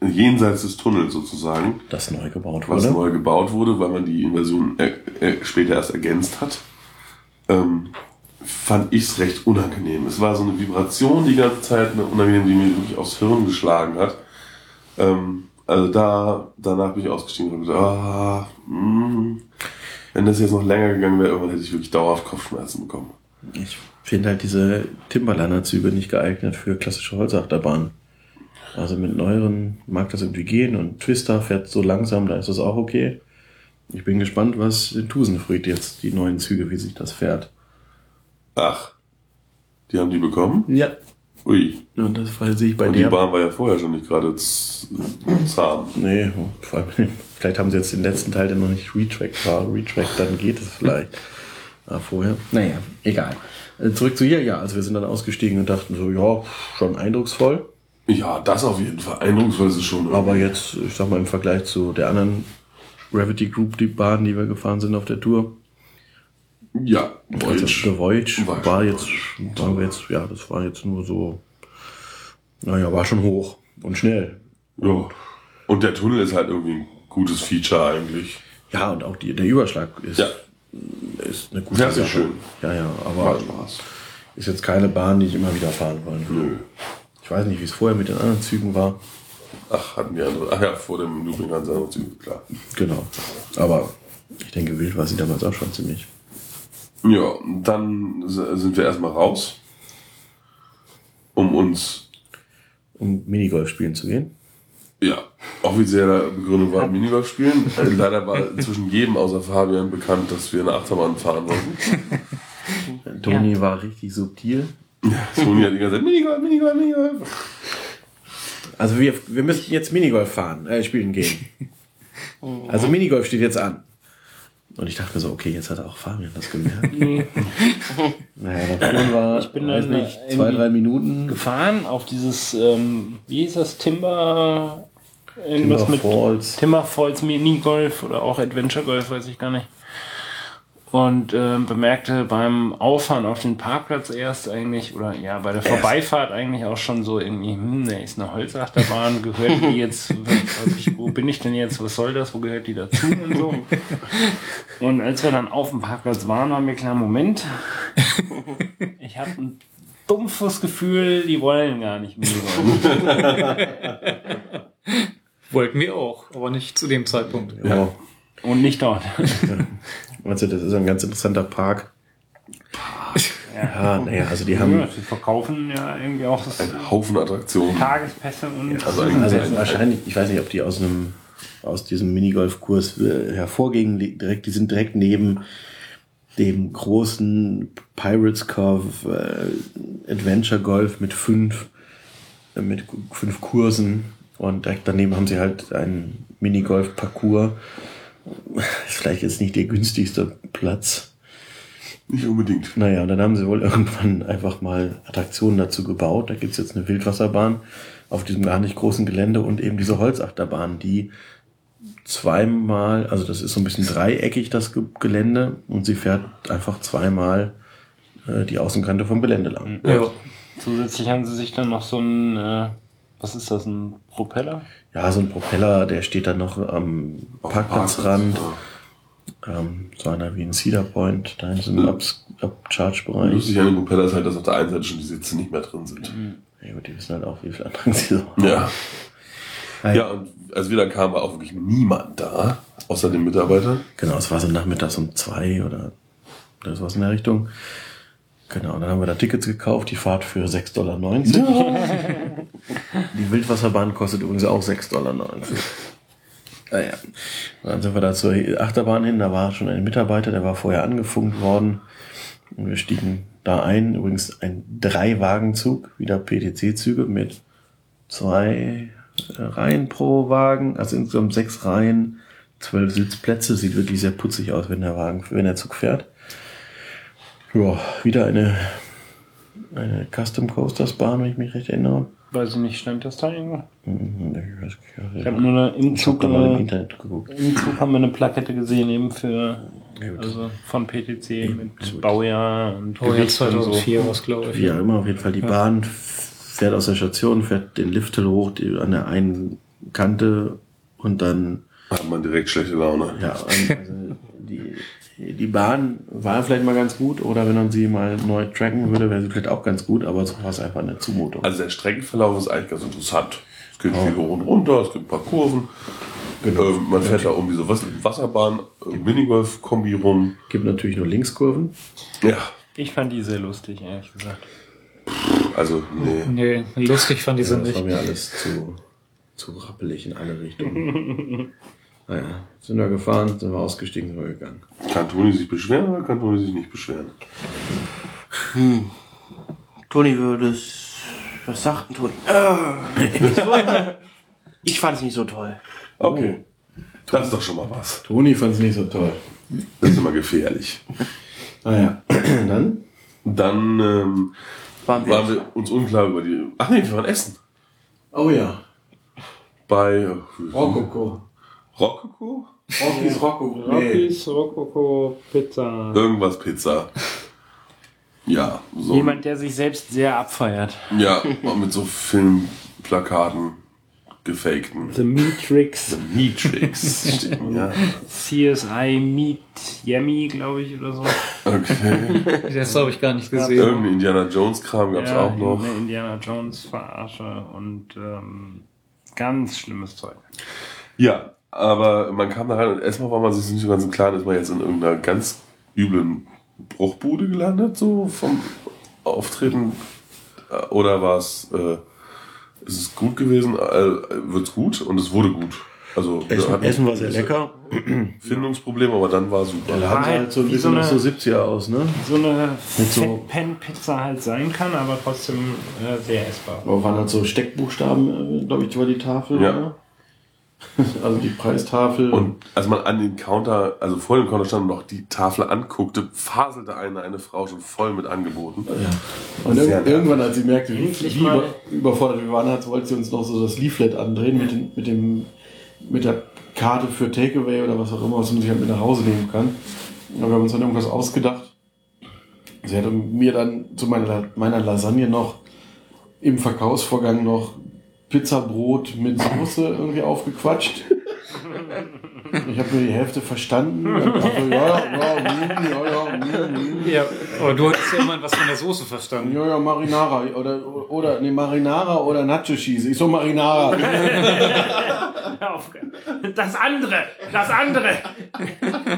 jenseits des Tunnels sozusagen, Das neu gebaut was wurde. neu gebaut wurde, weil man die Inversion äh, äh, später erst ergänzt hat, ähm, fand ich es recht unangenehm. Es war so eine Vibration die ganze Zeit, eine unangenehm, die mir wirklich aufs Hirn geschlagen hat. Ähm, also da, danach bin ich ausgestiegen und gesagt, ah, mh, wenn das jetzt noch länger gegangen wäre, irgendwann hätte ich wirklich dauerhaft Kopfschmerzen bekommen. Ich finde halt diese Timberliner-Züge nicht geeignet für klassische Holzachterbahnen. Also mit neueren mag das irgendwie gehen und Twister fährt so langsam, da ist das auch okay. Ich bin gespannt, was in Tusenfried jetzt die neuen Züge, wie sich das fährt. Ach, die haben die bekommen? Ja. Ui. Und das sehe ich bei Und die der. Bahn war ja vorher schon nicht gerade zahm. Nee, vor allem, *laughs* vielleicht haben sie jetzt den letzten Teil, der noch nicht retrackt war. Retrackt, dann geht es vielleicht. Aber vorher. Naja, egal. Äh, Zurück zu hier, ja. Also wir sind dann ausgestiegen und dachten so, ja, schon eindrucksvoll. Ja, das auf jeden Fall. Eindrucksvoll ist es schon. Aber jetzt, ich sag mal, im Vergleich zu der anderen Gravity Group, die Bahn, die wir gefahren sind auf der Tour, Ja, also Voyage. The Voyage War war jetzt, waren wir jetzt, ja, das war jetzt nur so, naja, war schon hoch und schnell. Ja. Und der Tunnel ist halt irgendwie ein gutes Feature eigentlich. Ja, und auch die, der Überschlag ist Ja. ist eine gute Ja, Sache. schön. Ja, ja, aber ist jetzt keine Bahn, die ich immer wieder fahren wollen. Nö. Ich weiß nicht, wie es vorher mit den anderen Zügen war. Ach, hatten die andere. Ach ja, vor dem Looping ganz andere Züge, klar. Genau. Aber ich denke, wild war sie damals auch schon ziemlich. Ja, dann sind wir erstmal raus, um uns, Um Minigolf spielen zu gehen. ja, offizieller Begründung war Minigolf spielen. *laughs* Leider war inzwischen jedem außer Fabian bekannt, dass wir eine Achterbahn fahren wollten. *laughs* Toni war richtig subtil. *laughs* Toni hat die ganze Zeit Minigolf, Minigolf, Minigolf. Also wir, wir müssen jetzt Minigolf fahren, äh, spielen gehen. Also Minigolf steht jetzt an. Und ich dachte mir so, okay, jetzt hat auch Fabian das gemerkt. *laughs* *laughs* naja, der Ton war, ich bin weiß dann nicht, zwei, drei Minuten. gefahren auf dieses, ähm, wie hieß das, Timber, Timber irgendwas mit Falls. Timber Falls Minigolf oder auch Adventure Golf, weiß ich gar nicht. Und ähm, bemerkte beim Auffahren auf den Parkplatz erst eigentlich, oder ja, bei der Vorbeifahrt eigentlich auch schon so irgendwie, hm, da ist eine Holzachterbahn, gehört die jetzt, was *laughs* ich, wo bin ich denn jetzt, was soll das, wo gehört die dazu und so. *laughs* Und als wir dann auf dem Parkplatz waren, war mir klar, Moment, ich habe ein dumpfes Gefühl, die wollen gar nicht Minigolf. Wollten wir auch, aber nicht zu dem Zeitpunkt. Ja. Und nicht dort. *laughs* Also das ist ein ganz interessanter Park. Ja, naja, also die haben, Ja, sie verkaufen ja irgendwie auch das Ein Haufen Attraktionen. Tagespässe und Also eigentlich *laughs* also ein, wahrscheinlich, ich weiß nicht, ob die aus einem, aus diesem Minigolfkurs äh, hervorgingen, direkt, die sind direkt neben dem großen Pirates Cove äh, Adventure Golf mit fünf, äh, mit fünf Kursen und direkt daneben haben sie halt einen Minigolf-Parcours. Ist vielleicht jetzt nicht der günstigste Platz. nicht unbedingt. Naja, und dann haben sie wohl irgendwann einfach mal Attraktionen dazu gebaut. Da gibt's jetzt eine Wildwasserbahn auf diesem gar nicht großen Gelände und eben diese Holzachterbahn, die zweimal, also das ist so ein bisschen dreieckig, das Ge- Gelände, und sie fährt einfach zweimal äh, die Außenkante vom Gelände lang. Ja. zusätzlich haben sie sich dann noch so ein, äh, was ist das, ein Propeller? Ja, so ein Propeller, der steht dann noch am Parkplatzrand, ähm, so einer wie ein Cedar Point, da in so einem Ups- Upcharge-Bereich. Lustig an dem Propeller ist halt, dass auf der einen Seite schon die Sitze nicht mehr drin sind. Ja, gut, die wissen halt auch, wie viel Andrang sie so haben. Ja. Hi. Ja, und als wir dann kamen, war auch wirklich niemand da, außer dem Mitarbeiter. Genau, es war so nachmittags um zwei oder, oder sowas in der Richtung. Genau, dann haben wir da Tickets gekauft, die Fahrt für 6,90 Dollar. *laughs* Die Wildwasserbahn kostet übrigens auch 6,90 Dollar. Naja, dann sind wir da zur Achterbahn hin, da war schon ein Mitarbeiter, der war vorher angefunkt worden. Und wir stiegen da ein, übrigens ein Drei-Wagenzug, wieder PTC-Züge mit zwei äh, Reihen pro Wagen, also insgesamt sechs Reihen, zwölf Sitzplätze, sieht wirklich sehr putzig aus, wenn der Wagen, wenn der Zug fährt. Ja, wieder eine, eine Custom Coasters Bahn, wenn ich mich recht erinnere. Weiß ich nicht, stand das da irgendwo? Mhm, Ich weiß Ich nicht. habe nur eine, im Ich Zug, da mal im Internet geguckt. im Zug haben wir eine Plakette gesehen, eben für, Ja, also von PTC mit gut. Baujahr und Oh, ja, Gewicht und 2004 was glaube ich. Wie auch immer, auf jeden Fall die Bahn fährt aus der Station, fährt den Lifthill hoch die, an der einen Kante und dann Hat man direkt schlechte Laune. Ja, also die, die Bahn war vielleicht mal ganz gut oder wenn man sie mal neu tracken würde, wäre sie vielleicht auch ganz gut, aber so war es einfach eine Zumutung. Also der Streckenverlauf ist eigentlich ganz interessant. Es geht viel hoch und runter, es gibt ein paar Kurven. Ähm, man fährt da um diese Was- Wasserbahn, äh, Minigolf-Kombi rum. gibt natürlich nur Linkskurven. Ja, Ich fand die sehr lustig, ehrlich gesagt. also nee. Nee, lustig fand die Ja, sind das war nicht. mir alles zu, zu rappelig in alle Richtungen. *laughs* naja, sind wir gefahren, sind wir ausgestiegen, sind wir gegangen. Kann Toni sich beschweren oder kann Toni sich nicht beschweren? Toni würde es. Was sagt denn Toni? Äh, ich fand es nicht so toll. Okay. Das ist doch schon mal was. Toni fand es nicht so toll. Das ist immer gefährlich. Naja, *clears throat* dann? Dann ähm, Waren wir, waren wir uns unklar über die. Ach nee, wir waren essen. Oh ja, Bei Rokoko. Rokoko? Rockies Rokoko. Rockies, Rococo, Pizza. Irgendwas Pizza. Ja, so. Jemand, der sich selbst sehr abfeiert. Ja, mit so Filmplakaten. gefakten. The Matrix, Matrix. *laughs* ja. CSI Meet Yummy, glaube ich, oder so. Okay. *laughs* Das habe ich gar nicht gesehen. Irgendein Indiana Jones Kram gab's auch noch. Eine Indiana Jones Verarsche und ähm, ganz schlimmes Zeug. Ja, aber man kam da rein und erstmal war man sich nicht so ganz im Klaren, ist man jetzt in irgendeiner ganz üblen Bruchbude gelandet, so vom Auftreten? Äh, Oder war es, äh, ist es gut gewesen? Äh, wird's gut? Und es wurde gut. Also, Essen, hatten Essen war sehr lecker. Findungsprobleme, aber dann war super. Der Laden sah halt so ein bisschen so nach eine- so 70er aus, ne? So eine so- Fettpan-Pizza halt sein kann, aber trotzdem äh, sehr essbar. Aber waren halt so Steckbuchstaben, glaube ich, über die Tafel. Ja. ne? *laughs* Also die Preistafel. Und als man an den Counter, also vor dem Counter stand und noch die Tafel anguckte, faselte eine, eine Frau schon voll mit Angeboten. Ja. Und irg irgendwann, als sie merkte, wie, Endlich wie über, überfordert wir waren, hat, wollte sie uns noch so das Leaflet andrehen mit, den, mit, dem, mit der Karte für Takeaway oder was auch immer, was man sich halt mit nach Hause nehmen kann. Aber wir haben uns dann irgendwas ausgedacht. Sie hatte mir dann zu meiner, meiner Lasagne noch im Verkaufsvorgang noch Pizzabrot mit Soße irgendwie aufgequatscht. *laughs* Ich habe mir die Hälfte verstanden. Dachte, ja, ja, ja, ja. Ja, aber du hattest ja immerhin was von der Soße verstanden. Ja, ja, Marinara. Oder, oder, nee, Marinara oder Nacho Cheese. Ich so Marinara. Das andere, das andere.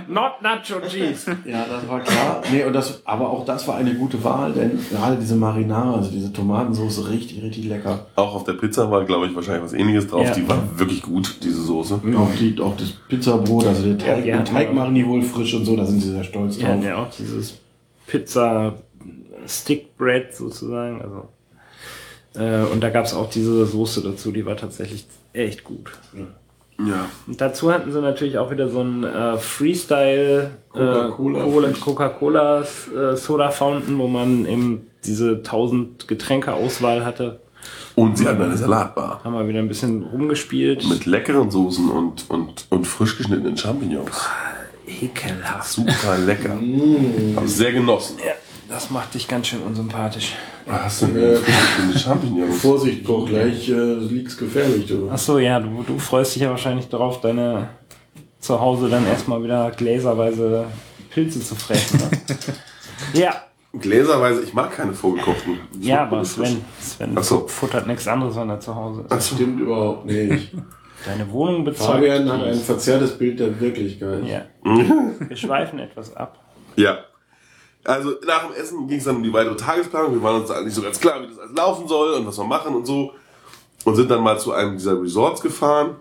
Not Nacho Cheese. ja, das war klar. Nee, und das, aber auch das war eine gute Wahl, denn gerade diese Marinara, also diese Tomatensauce, richtig, richtig lecker. Auch auf der Pizza war, glaube ich, wahrscheinlich was ähnliches drauf. Ja. Die war wirklich gut, diese Soße. Auch, die, auch das Pizzabrot, also der Teig, Ja, den Teig machen die wohl frisch und so, da sind sie sehr stolz drauf. ja auch dieses Pizza Stick Bread sozusagen. Also, äh, und da gab es auch diese Soße dazu, die war tatsächlich echt gut. Ja. Und dazu hatten sie natürlich auch wieder so ein äh, Freestyle Coca-Cola. äh, Cola- Coca-Cola äh, Soda Fountain, wo man eben diese 1000 Getränke Auswahl hatte. Und sie hatten eine Salatbar. Haben wir wieder ein bisschen rumgespielt. Mit leckeren Soßen und, und, und frisch geschnittenen Champignons. Ekelhaft. Super lecker. Hab ich sehr genossen. Ja, das macht dich ganz schön unsympathisch. Was hast du denn für eine Champignons? *laughs* Vorsicht, Koch, gleich äh, liegt's gefährlich, du. Ach so, ja, du, du freust dich ja wahrscheinlich darauf, deine zu Hause dann erstmal wieder gläserweise Pilze zu fressen. Ne? *laughs* ja, Gläserweise, ich mag keine vorgekochten. Ich ja, aber. Sven, Sven Ach so. futtert nichts anderes, wenn er zu Hause ist. Das stimmt überhaupt nicht. *laughs* Deine Wohnung bezeugt. Fabian hat ein verzerrtes Bild der Wirklichkeit. Ja. *laughs* Wir schweifen etwas ab. Ja. Also nach dem Essen ging es dann um die weitere Tagesplanung. Wir waren uns da nicht so ganz klar, wie das alles laufen soll und was wir machen und so. Und sind dann mal zu einem dieser Resorts gefahren,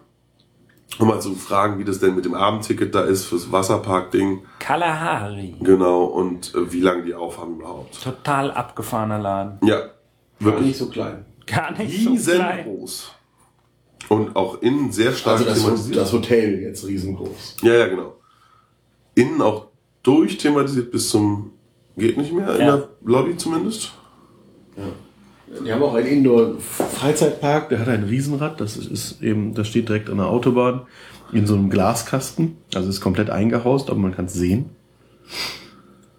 um mal zu fragen, wie das denn mit dem Abendticket da ist fürs Wasserpark-Ding. Kalahari. Genau, und äh, wie lange die aufhaben überhaupt. Total abgefahrener Laden. Ja, wirklich nicht so klein. Gar nicht so klein. riesengroß. Und auch innen sehr stark Also das, thematisiert. das Hotel jetzt riesengroß. Ja, ja, genau. Innen auch durchthematisiert bis zum geht nicht mehr, in Ja. der Lobby zumindest. Die haben auch einen Indoor-Freizeitpark, der hat ein Riesenrad, das ist- eben, das steht direkt an der Autobahn in so einem Glaskasten. Also ist komplett eingehaust, aber man kann es sehen.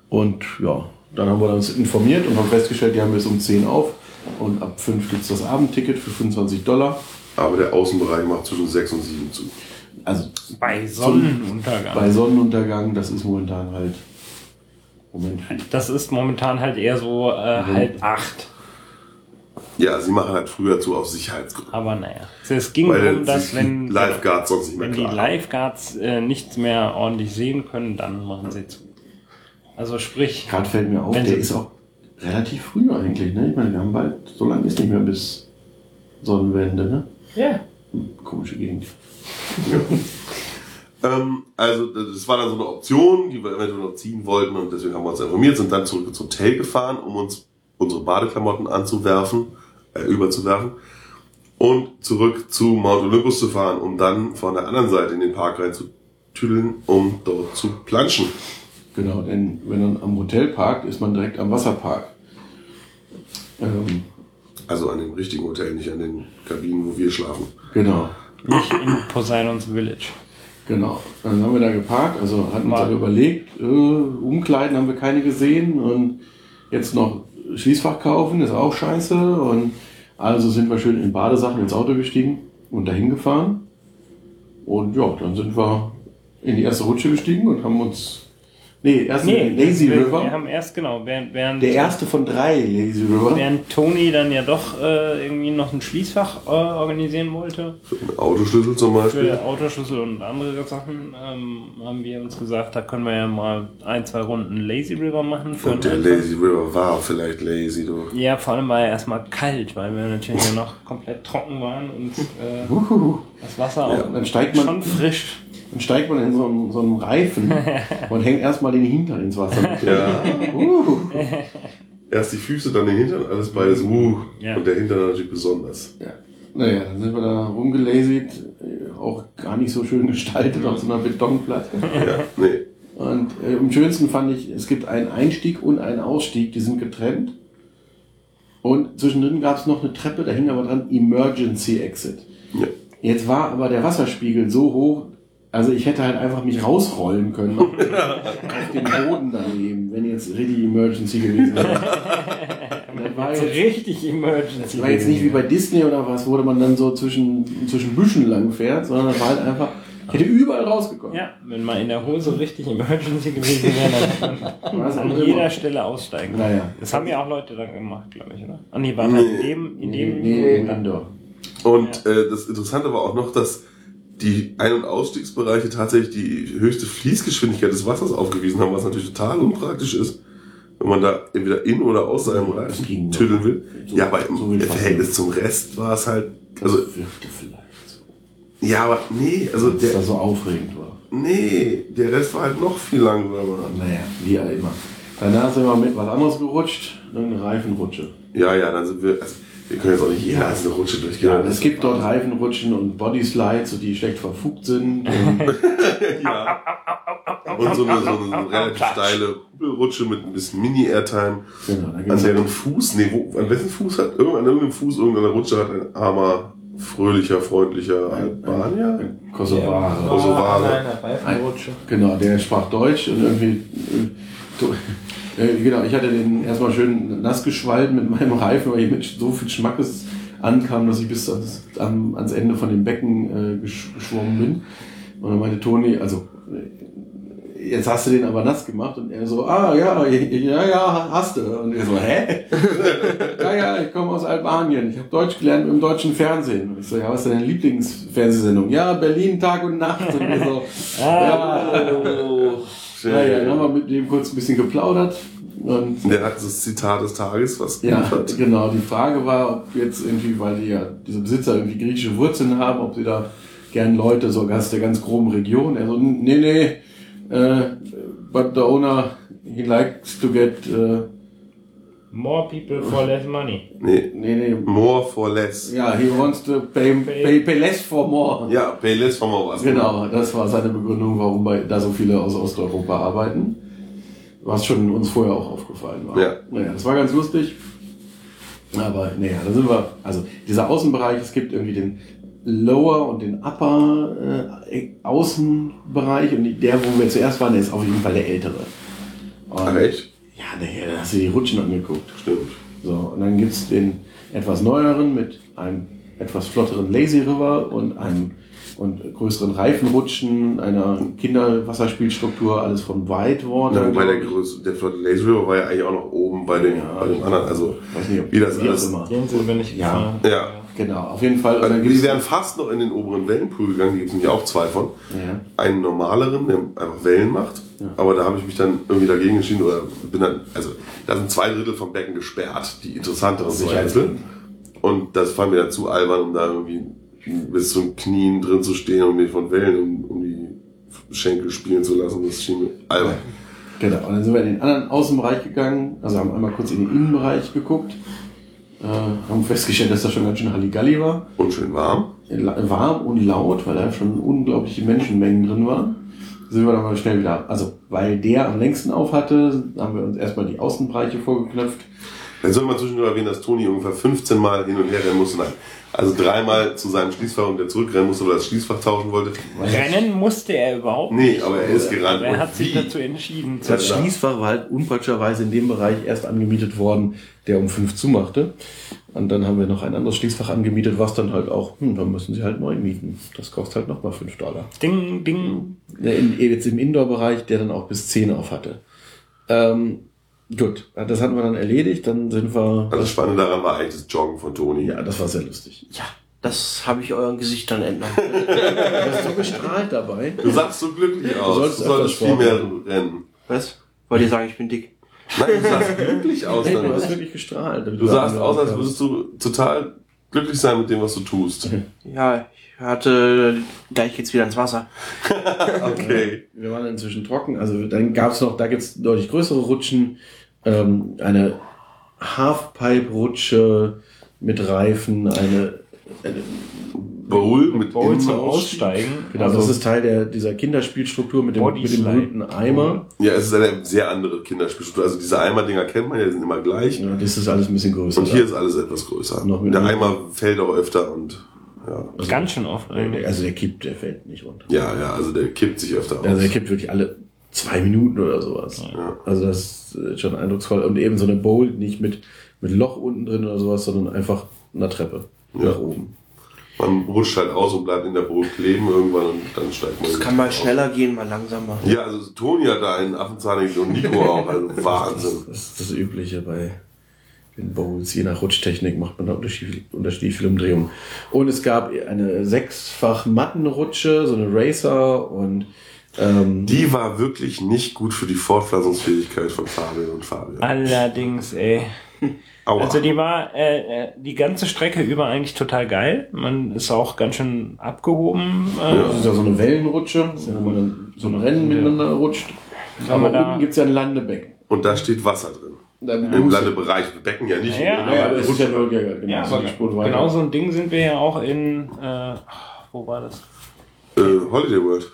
Und ja, dann haben wir uns informiert und haben festgestellt, die haben bis um 10 auf. Und ab 5 gibt's das Abendticket für 25 Dollar. Aber der Außenbereich macht zwischen 6 und 7 zu. Also Bei Sonnenuntergang. bei Sonnenuntergang, das ist momentan halt. Moment. Das ist momentan halt eher so äh, halb acht. Ja, sie machen halt früher zu aus Sicherheitsgründen. Aber naja. Es ging Weil darum, dass wenn, die Lifeguards sonst nicht mehr wenn die Lifeguards äh, nichts mehr ordentlich sehen können, dann machen sie zu. Also sprich, Gerade fällt mir auf, der ist auch relativ früh eigentlich. Ne? Ich meine, wir haben bald, so lange ist nicht mehr bis Sonnenwende. Ne? ja, Komische Gegend. *laughs* Ähm, also das war dann so eine Option, die wir eventuell noch ziehen wollten und deswegen haben wir uns informiert, sind dann zurück ins Hotel gefahren, um uns unsere Badeklamotten anzuwerfen, äh, überzuwerfen und zurück zu Mount Olympus zu fahren, um dann von der anderen Seite in den Park reinzutüdeln, um dort zu planschen. Genau, denn wenn man am Hotel parkt, ist man direkt am Wasserpark. Ähm, Also an dem richtigen Hotel, nicht an den Kabinen, wo wir schlafen. genau, nicht in Poseidons Village. genau. Dann haben wir da geparkt, also hatten uns auch überlegt, äh, Umkleiden haben wir keine gesehen und jetzt noch Schließfach kaufen, ist auch scheiße. Und also sind wir schön in Badesachen ins Auto gestiegen und dahin gefahren. Und ja, dann sind wir in die erste Rutsche gestiegen und haben uns. Nee, erst den Lazy wir, River. Wir haben erst, genau, während, während, der erste von drei Lazy River. während Toni dann ja doch äh, irgendwie noch ein Schließfach äh, organisieren wollte. Ein Autoschlüssel zum Beispiel. Für Autoschlüssel und andere Sachen ähm, haben wir uns gesagt, da können wir ja mal ein, zwei Runden Lazy River machen. Für Und der Lazy River war vielleicht lazy, du. Ja, vor allem war er erstmal kalt, weil wir natürlich ja noch komplett trocken waren und äh, das Wasser auch dann steigt man- schon frisch. Dann steigt man in so einen, so einen Reifen *laughs* und hängt erstmal den Hintern ins Wasser. Ja. Uh. Erst die Füße, dann den Hintern, alles beides uh. Ja. Und der Hintern natürlich besonders. Ja. Naja, dann sind wir da rumgelasit, äh, auch gar nicht so schön gestaltet auf so einer Betonplatte. Ja, nee. Und äh, am schönsten fand ich, es gibt einen Einstieg und einen Ausstieg, die sind getrennt. Und zwischendrin gab es noch eine Treppe, da hing aber dran Emergency Exit. Ja. Jetzt war aber der Wasserspiegel so hoch, also ich hätte halt einfach mich rausrollen können *laughs* auf den Boden daneben, wenn jetzt richtig Emergency gewesen wäre. *laughs* Das war jetzt, richtig Emergency. das war jetzt nicht wie bei Disney oder was, wo man dann so zwischen, zwischen Büschen lang fährt, sondern das war halt einfach, ich hätte überall rausgekommen. Ja, wenn mal in der Hose richtig Emergency gewesen wäre, dann *laughs* Was man an immer. jeder Stelle aussteigen. Naja. Das haben ja auch Leute dann gemacht, glaube ich, oder? Ah, nee, war halt in dem, in dem, Nee, im Indoor. Und äh, das Interessante war auch noch, dass die Ein- und Ausstiegsbereiche tatsächlich die höchste Fließgeschwindigkeit des Wassers aufgewiesen haben, was natürlich total unpraktisch ist, wenn man da entweder in oder aus seinem Reifen tüddeln will. So- ja, aber im so Verhältnis zum Rest war es halt, also, Das wirkte vielleicht so. ja, aber nee, also Dass das der, so aufregend war. nee, der Rest war halt noch viel langsamer. Naja, wie ja immer. Danach sind wir mit was anderes gerutscht, eine Reifenrutsche. Ja, ja, dann sind wir, also, wir können jetzt auch nicht jede einzelne Rutsche durchgehen. Ja, es gibt dort Reifenrutschen und Bodyslides, die schlecht verfugt sind. Und Ja. Und so eine, so eine relativ steile Rutsche mit ein bisschen Mini-Airtime. genau, An deren Fuß, nee, wo, an wessen Fuß hat, irgend- an irgendeinem Fuß irgendeiner Rutsche hat ein armer, fröhlicher, freundlicher Albanier? ein Kosovare. Kosovare. Genau, der sprach Deutsch und irgendwie. Äh, genau, ich hatte den erstmal schön nass geschwallt mit meinem *laughs* Reifen, weil ich mit so viel Schmackes ankam, dass ich bis ans, am, ans Ende von dem Becken äh, gesch geschwommen bin. Und dann meinte Toni, also äh, jetzt hast du den aber nass gemacht und er so, ah ja, ja, ja, hast du. Und er so, hä? *laughs* ja, ja, ich komme aus Albanien. Ich habe Deutsch gelernt im deutschen Fernsehen. Und ich so, ja, was ist deine Lieblingsfernsehsendung? Ja, Berlin Tag und Nacht. Und wir so, *laughs* ja, naja, dann haben wir mit dem kurz ein bisschen geplaudert. Und Der hat das Zitat des Tages, was ja, geliefert. genau. Die Frage war, ob jetzt irgendwie, weil die ja, diese Besitzer irgendwie griechische Wurzeln haben, ob sie da gern Leute so aus der ganz groben Region. Er so, nee, nee, äh, but the owner, he likes to get, äh, More people for less money. Nee, nee, nee, more for less. ja, he wants to pay, pay, pay less for more. Ja, pay less for more. Also, Genau, das war seine Begründung, warum bei, da so viele aus Osteuropa arbeiten. Was schon uns vorher auch aufgefallen war. Ja. Naja, das war ganz lustig. Aber naja, da sind wir, also dieser Außenbereich, es gibt irgendwie den Lower und den Upper äh, Außenbereich und der, wo wir zuerst waren, der ist auf jeden Fall der ältere. Und, Ach, echt? Der, da hast du die Rutschen angeguckt. Stimmt. So, und dann gibt's den etwas neueren mit einem etwas flotteren Lazy River und einem und größeren Reifenrutschen, einer Kinderwasserspielstruktur, alles von Whitewater. Ja, wobei der größte, der Flotte Lazy River war ja eigentlich auch noch oben bei den, Ja. bei den anderen. Also, Weiß nicht, ob wie das alles. immer. Den sind wir nicht Ja. gefahren. Ja. Genau, auf jeden Fall. Also, die wären fast noch in den oberen Wellenpool gegangen, die gibt es nämlich auch zwei von. Ja. Einen normaleren, der einfach Wellen macht. Aber da habe ich mich dann irgendwie dagegen entschieden oder bin dann, also da sind zwei Drittel vom Becken gesperrt, die interessanteren zwei Drittel. Und das fand mir dann zu albern, um da irgendwie bis zum Knien drin zu stehen und mich von Wellen um, um die Schenkel spielen zu lassen. Das schien mir albern. Genau, und dann sind wir in den anderen Außenbereich gegangen, also haben einmal kurz in den Innenbereich geguckt, äh, haben festgestellt, dass da schon ganz schön Halligalli war. Und schön warm. La- warm und laut, weil da schon unglaubliche Menschenmengen drin waren. Sind wir dann mal schnell wieder, also weil der am längsten auf hatte, haben wir uns erstmal die Außenbereiche vorgeknöpft. Dann soll man zwischendurch erwähnen, dass Toni ungefähr 15 Mal hin und her rennen musste. Nein. Also dreimal zu seinem Schließfach und der zurückrennen musste, weil er das Schließfach tauschen wollte. Rennen musste er überhaupt Nee, aber er ist gerannt. Aber er hat sich dazu entschieden. Zu Das Schließfach war halt unpraktischerweise in dem Bereich erst angemietet worden, der um fünf zumachte. Und dann haben wir noch ein anderes Schließfach angemietet, was dann halt auch, hm, dann müssen sie halt neu mieten. Das kostet halt nochmal fünf Dollar. Ding, ding. In, jetzt im Indoor-Bereich, der dann auch bis 10 auf hatte. Ähm, gut, das hatten wir dann erledigt, dann sind wir. Also das Spannende daran war eigentlich das Joggen von Toni. ja, das war sehr lustig. Ja, das habe ich euren Gesichtern entnommen. *laughs* Du hast so gestrahlt dabei. Du sahst so glücklich aus. Du sollst solltest, öfter viel Sport mehr rennen. Was? Wollt ihr sagen, ich bin dick? Nein, du sahst glücklich aus. Hey, du hast Dann. wirklich gestrahlt. Du sahst aus, als würdest du total glücklich sein mit dem, was du tust. Ja, ich hatte... Gleich geht's wieder ins Wasser. *laughs* Okay. Wir waren inzwischen trocken. Also dann gab's noch, da gibt's deutlich größere Rutschen. Ähm, eine Halfpipe-Rutsche mit Reifen, eine, eine Bowl mit Bowl zum. Aussteigen. Genau, das ist Teil der, dieser Kinderspielstruktur mit dem, mit dem berühmten Eimer. Ja, es ist eine sehr andere Kinderspielstruktur. Also diese Eimerdinger kennt man ja, die sind immer gleich. Ja, das ist alles ein bisschen größer. Und hier ist alles etwas größer. Noch der Eimer fällt auch öfter und ja. Ganz schön oft eigentlich. also der kippt, der fällt nicht runter. Ja, ja, also der kippt sich öfter aus. Also der kippt wirklich alle zwei Minuten oder sowas. Ja. Also das ist schon eindrucksvoll. Und eben so eine Bowl, nicht mit, mit Loch unten drin oder sowas, sondern einfach eine Treppe Ja. nach oben. Man rutscht halt aus und bleibt in der Bowl kleben irgendwann und dann steigt man Das kann mal aus. schneller gehen, mal langsamer. Ja, also Toni hat da einen Affenzahn und Nico auch. Also *laughs* Wahnsinn. Das ist das Übliche bei den Bowls. Je nach Rutschtechnik macht man da unterschiedlich, unterschiedliche Filmdrehungen. Und es gab eine sechsfach Mattenrutsche, so eine Racer und ähm, Die war wirklich nicht gut für die Fortpflanzungsfähigkeit von Fabian und Fabian. Allerdings, ey. Aua. Also die war äh, äh, die ganze Strecke über eigentlich total geil. Man ist auch ganz schön abgehoben. Äh, das ist ja so eine Wellenrutsche, wo man dann so ein Rennen miteinander rutscht. Aber da- unten gibt's ja ein Landebecken. Und da steht Wasser drin. Dann Im Landebereich. Becken ja nicht. Ja, Ja, das ist ja nur, ja, genau, Ja, so genau so ein Ding sind wir ja auch in, äh, wo war das? Äh, Holiday World.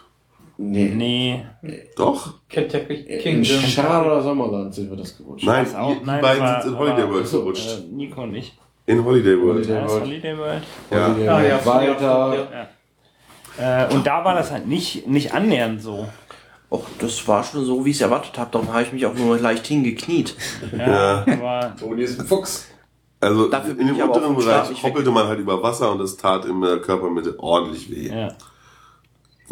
Nee. Nee, Doch? Kentucky In Kingdom. Schara Sommerland sind wir das gerutscht. Nein, das auch, die, die nein, beiden war- sind in Holiday war- World so, gerutscht. äh, Nico und ich. In Holiday World. Holiday Da ist World. Holiday World. Ja. Ah, ja, weiter. ja. Äh, und da war das halt nicht, nicht annähernd so. Och, das war schon so, wie ich es erwartet habe. Darum habe ich mich auch nur leicht hingekniet. Ja, aber Toni ist ein Fuchs. Also Dafür in dem unteren Bereich hoppelte man halt über Wasser und das tat in der Körpermitte ordentlich weh. ja,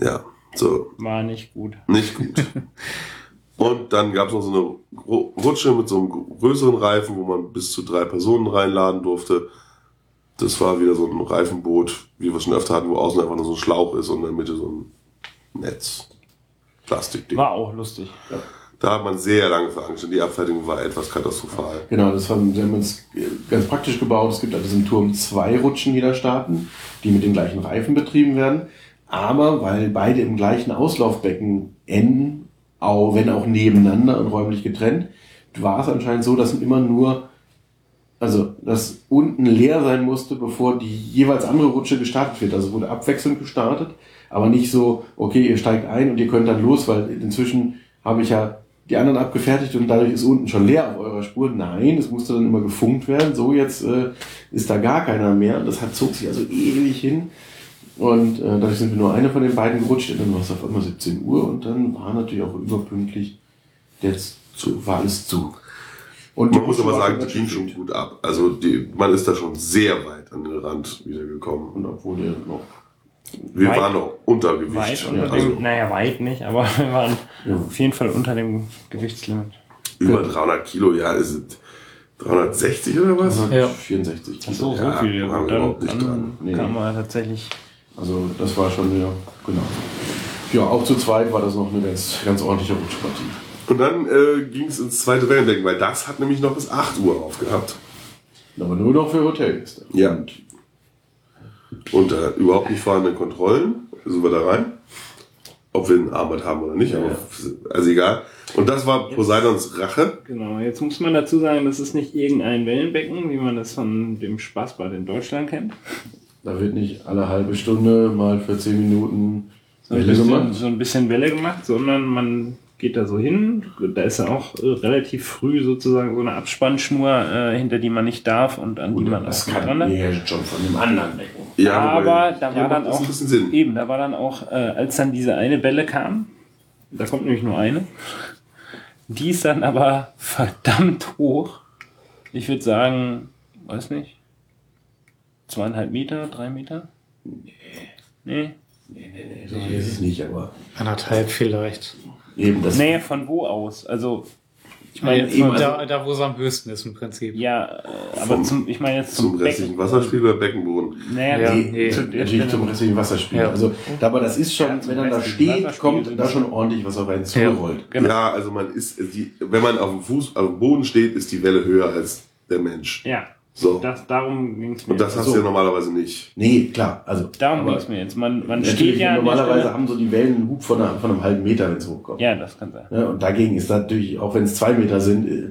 Ja, so, war nicht gut. nicht gut. *laughs* und dann gab es noch so eine Ru- Rutsche mit so einem größeren Reifen, wo man bis zu drei Personen reinladen durfte. Das war wieder so ein Reifenboot, wie wir schon öfter hatten, wo außen einfach nur so ein Schlauch ist und in der Mitte so ein Netz. Plastikding. War auch lustig. Da hat man sehr lange für angestellt. Die Abfertigung war etwas katastrophal. Genau, das haben, sie haben uns ganz praktisch gebaut. Es gibt an diesem Turm zwei Rutschen, die da starten, die mit den gleichen Reifen betrieben werden. Aber weil beide im gleichen Auslaufbecken enden, auch, wenn auch nebeneinander und räumlich getrennt, war es anscheinend so, dass immer nur, also dass unten leer sein musste, bevor die jeweils andere Rutsche gestartet wird. Also wurde abwechselnd gestartet, aber nicht so, okay, ihr steigt ein und ihr könnt dann los, weil inzwischen habe ich ja die anderen abgefertigt und dadurch ist unten schon leer auf eurer Spur. Nein, es musste dann immer gefunkt werden. So, jetzt äh, ist da gar keiner mehr. Das hat, zog sich also ewig hin. Und äh, dadurch sind wir nur eine von den beiden gerutscht. Und dann war es auf einmal 17 Uhr und dann war natürlich auch überpünktlich jetzt zu, war alles zu. Und Man muss aber sagen, die ging schon gut ab. Also die, man ist da schon sehr weit an den Rand wieder gekommen. Und obwohl ihr noch Wir Weit- waren noch unter Gewicht. Weit unter also dem, naja, weit nicht, aber *laughs* wir waren auf jeden Fall unter dem Gewichtslimit. über 300 Kilo, ja, ist es 360 oder was? Ja. 64 Kilo. So, so Ja, viel. waren wir dann überhaupt nicht dann dran. Nee. kam man tatsächlich. Also das war schon, ja, genau. Ja, auch zu zweit war das noch eine ganz, ganz ordentliche Rutschpartie. Und dann äh, ging es ins zweite Wellendecken, weil das hat nämlich noch bis 8 Uhr aufgehabt. Aber nur noch für Hotelgäste. Ja. Und Unter überhaupt nicht vorhandenen Kontrollen sind wir da rein. Ob wir ein Armband haben oder nicht, aber also egal. Und das war Poseidons Rache. Genau, jetzt muss man dazu sagen, das ist nicht irgendein Wellenbecken, wie man das von dem Spaßbad in Deutschland kennt. Da wird nicht alle halbe Stunde mal für 10 Minuten So ein, Welle bisschen, gemacht. so ein bisschen Welle gemacht, sondern man geht da so hin. Da ist ja auch äh, relativ früh sozusagen so eine Abspannschnur, äh, hinter die man nicht darf und an die man das auch kann ran mir schon von dem anderen denken. Ja, aber da ja, war dann auch eben, da war dann auch, äh, als dann diese eine Welle kam, da kommt nämlich nur eine, die ist dann aber *laughs* verdammt hoch. Ich würde sagen, weiß nicht, zweieinhalb Meter, drei Meter? Nee. So ist es nicht, aber Anderthalb vielleicht. eben das. Nee, von wo aus? Also, ich meine jetzt Eben da, da, wo es am höchsten ist im Prinzip. ja, äh, aber Vom- zum, ich meine jetzt zum, Zum restlichen Becken. Wasserspiel oder Beckenboden? Naja, Ja, nee, nee, zu Natürlich zum restlichen Wasserspiel. Ja. Also, aber das ist schon, Ja, wenn er da steht, kommt da schon ordentlich was auf einen zurollt. Genau. Ja, also man ist, die, wenn man auf dem Fuß, auf dem Boden steht, ist die Welle höher als der Mensch. Ja, So. das, darum ging es mir. Und das hast so. du ja normalerweise nicht. Nee, klar. Also, darum ging es mir jetzt. Man, man steht ja normalerweise haben so die Wellen einen Hub von, einer, von einem halben Meter, wenn es hochkommt. Ja, das kann sein. Ja, und dagegen ist natürlich, auch wenn es zwei Meter sind, äh,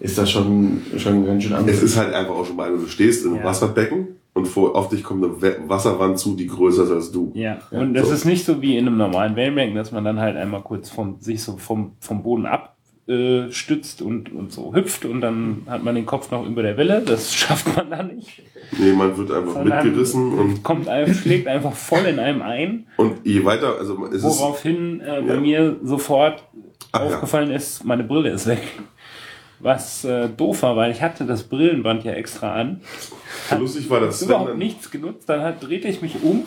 ist das schon, schon ganz schön anders. Es ist halt einfach auch schon mal, du stehst im Ja. Wasserbecken und vor, auf dich kommt eine Wasserwand zu, die größer ist als du. Ja, und das so. ist nicht so wie in einem normalen Wellenbecken, dass man dann halt einmal kurz vom, sich so vom, vom Boden abstützt äh, stützt und, und so hüpft und dann hat man den Kopf noch über der Welle. Das *laughs* schafft man dann nicht. Nee, man wird einfach Sondern mitgerissen und, kommt einem, schlägt einfach voll in einem ein, und je weiter, also es woraufhin äh, bei Ja. mir sofort Ach ja. aufgefallen ist, meine Brille ist weg. Was äh, doof war, weil ich hatte das Brillenband ja extra an. lustig war, Sven Überhaupt nichts genutzt. Dann halt drehte ich mich um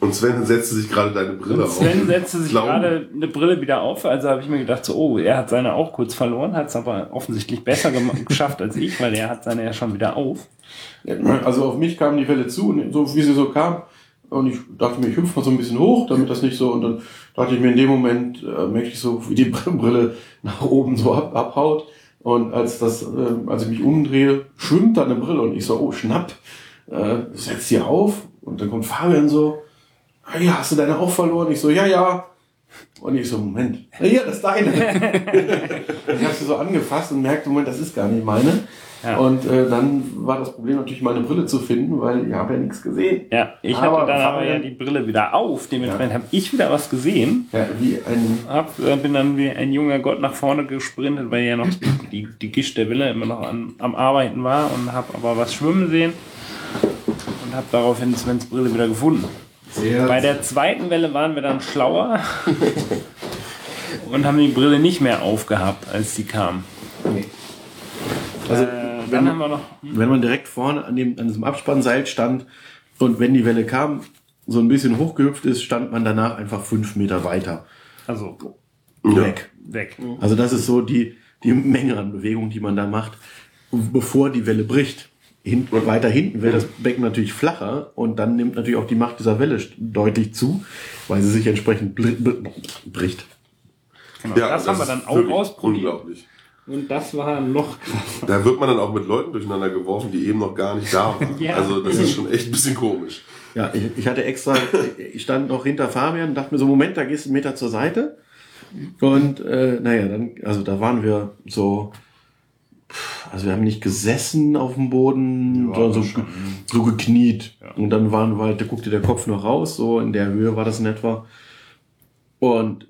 und Sven setzte sich gerade deine Brille Und auf. Sven setzte sich Glauben. gerade eine Brille wieder auf, also habe ich mir gedacht, so, oh, er hat seine auch kurz verloren, hat es aber offensichtlich besser *laughs* geschafft als ich, weil er hat seine ja schon wieder auf. Also auf mich kam die Welle zu, und so wie sie so kam. Und ich dachte mir, ich hüpfe mal so ein bisschen hoch, damit das nicht so. Und dann dachte ich mir in dem Moment, äh, merke ich so, wie die Brille nach oben so ab, abhaut. Und als das, äh, als ich mich umdrehe, schwimmt da eine Brille und ich so, oh, schnapp, äh, setz sie auf. Und dann kommt Fabian so, ja, hast du deine auch verloren? Ich so, ja, ja. Und ich so, Moment, ja, ja, das ist deine. ich habe sie so angefasst und merkte, Moment, das ist gar nicht meine. Ja. Und äh, dann war das Problem natürlich, meine Brille zu finden, weil ich habe ja nichts gesehen. Ja, ich Aber hatte dann aber ja die Brille wieder auf, dementsprechend habe ich wieder was gesehen. Ja, wie ein Hab, äh, bin dann wie ein junger Gott nach vorne gesprintet, weil ja noch die, die Gischt der Wille immer noch an, am Arbeiten war und habe aber was schwimmen sehen und habe daraufhin Svens Brille wieder gefunden. Sehr Bei der zweiten Welle waren wir dann schlauer *laughs* und haben die Brille nicht mehr aufgehabt, als die kam. Also, äh, wenn man- noch. wenn man direkt vorne an, dem, an diesem Abspannseil stand und wenn die Welle kam, so ein bisschen hochgehüpft ist, stand man danach einfach fünf Meter weiter Also, weg. weg. Also das ist so die, die Menge an Bewegung, die man da macht, bevor die Welle bricht. Hin, weiter hinten wäre das Becken natürlich flacher und dann nimmt natürlich auch die Macht dieser Welle deutlich zu, weil sie sich entsprechend bri bri bricht. Genau. Ja, das, haben wir dann ist auch ausprobiert. Unglaublich. Und das war noch krasser. Da wird man dann auch mit Leuten durcheinander geworfen, die eben noch gar nicht da waren. *laughs* Ja. Also das ist schon echt ein bisschen komisch. Ja, ich, ich hatte extra, ich stand noch hinter Fabian und dachte mir so, Moment, da gehst du einen Meter zur Seite. Und äh, naja, dann, also da waren wir so, also wir haben nicht gesessen auf dem Boden, Ja, sondern so, schon. so gekniet. Ja. Und dann waren wir halt, da guckte der Kopf noch raus, so in der Höhe war das in etwa. Und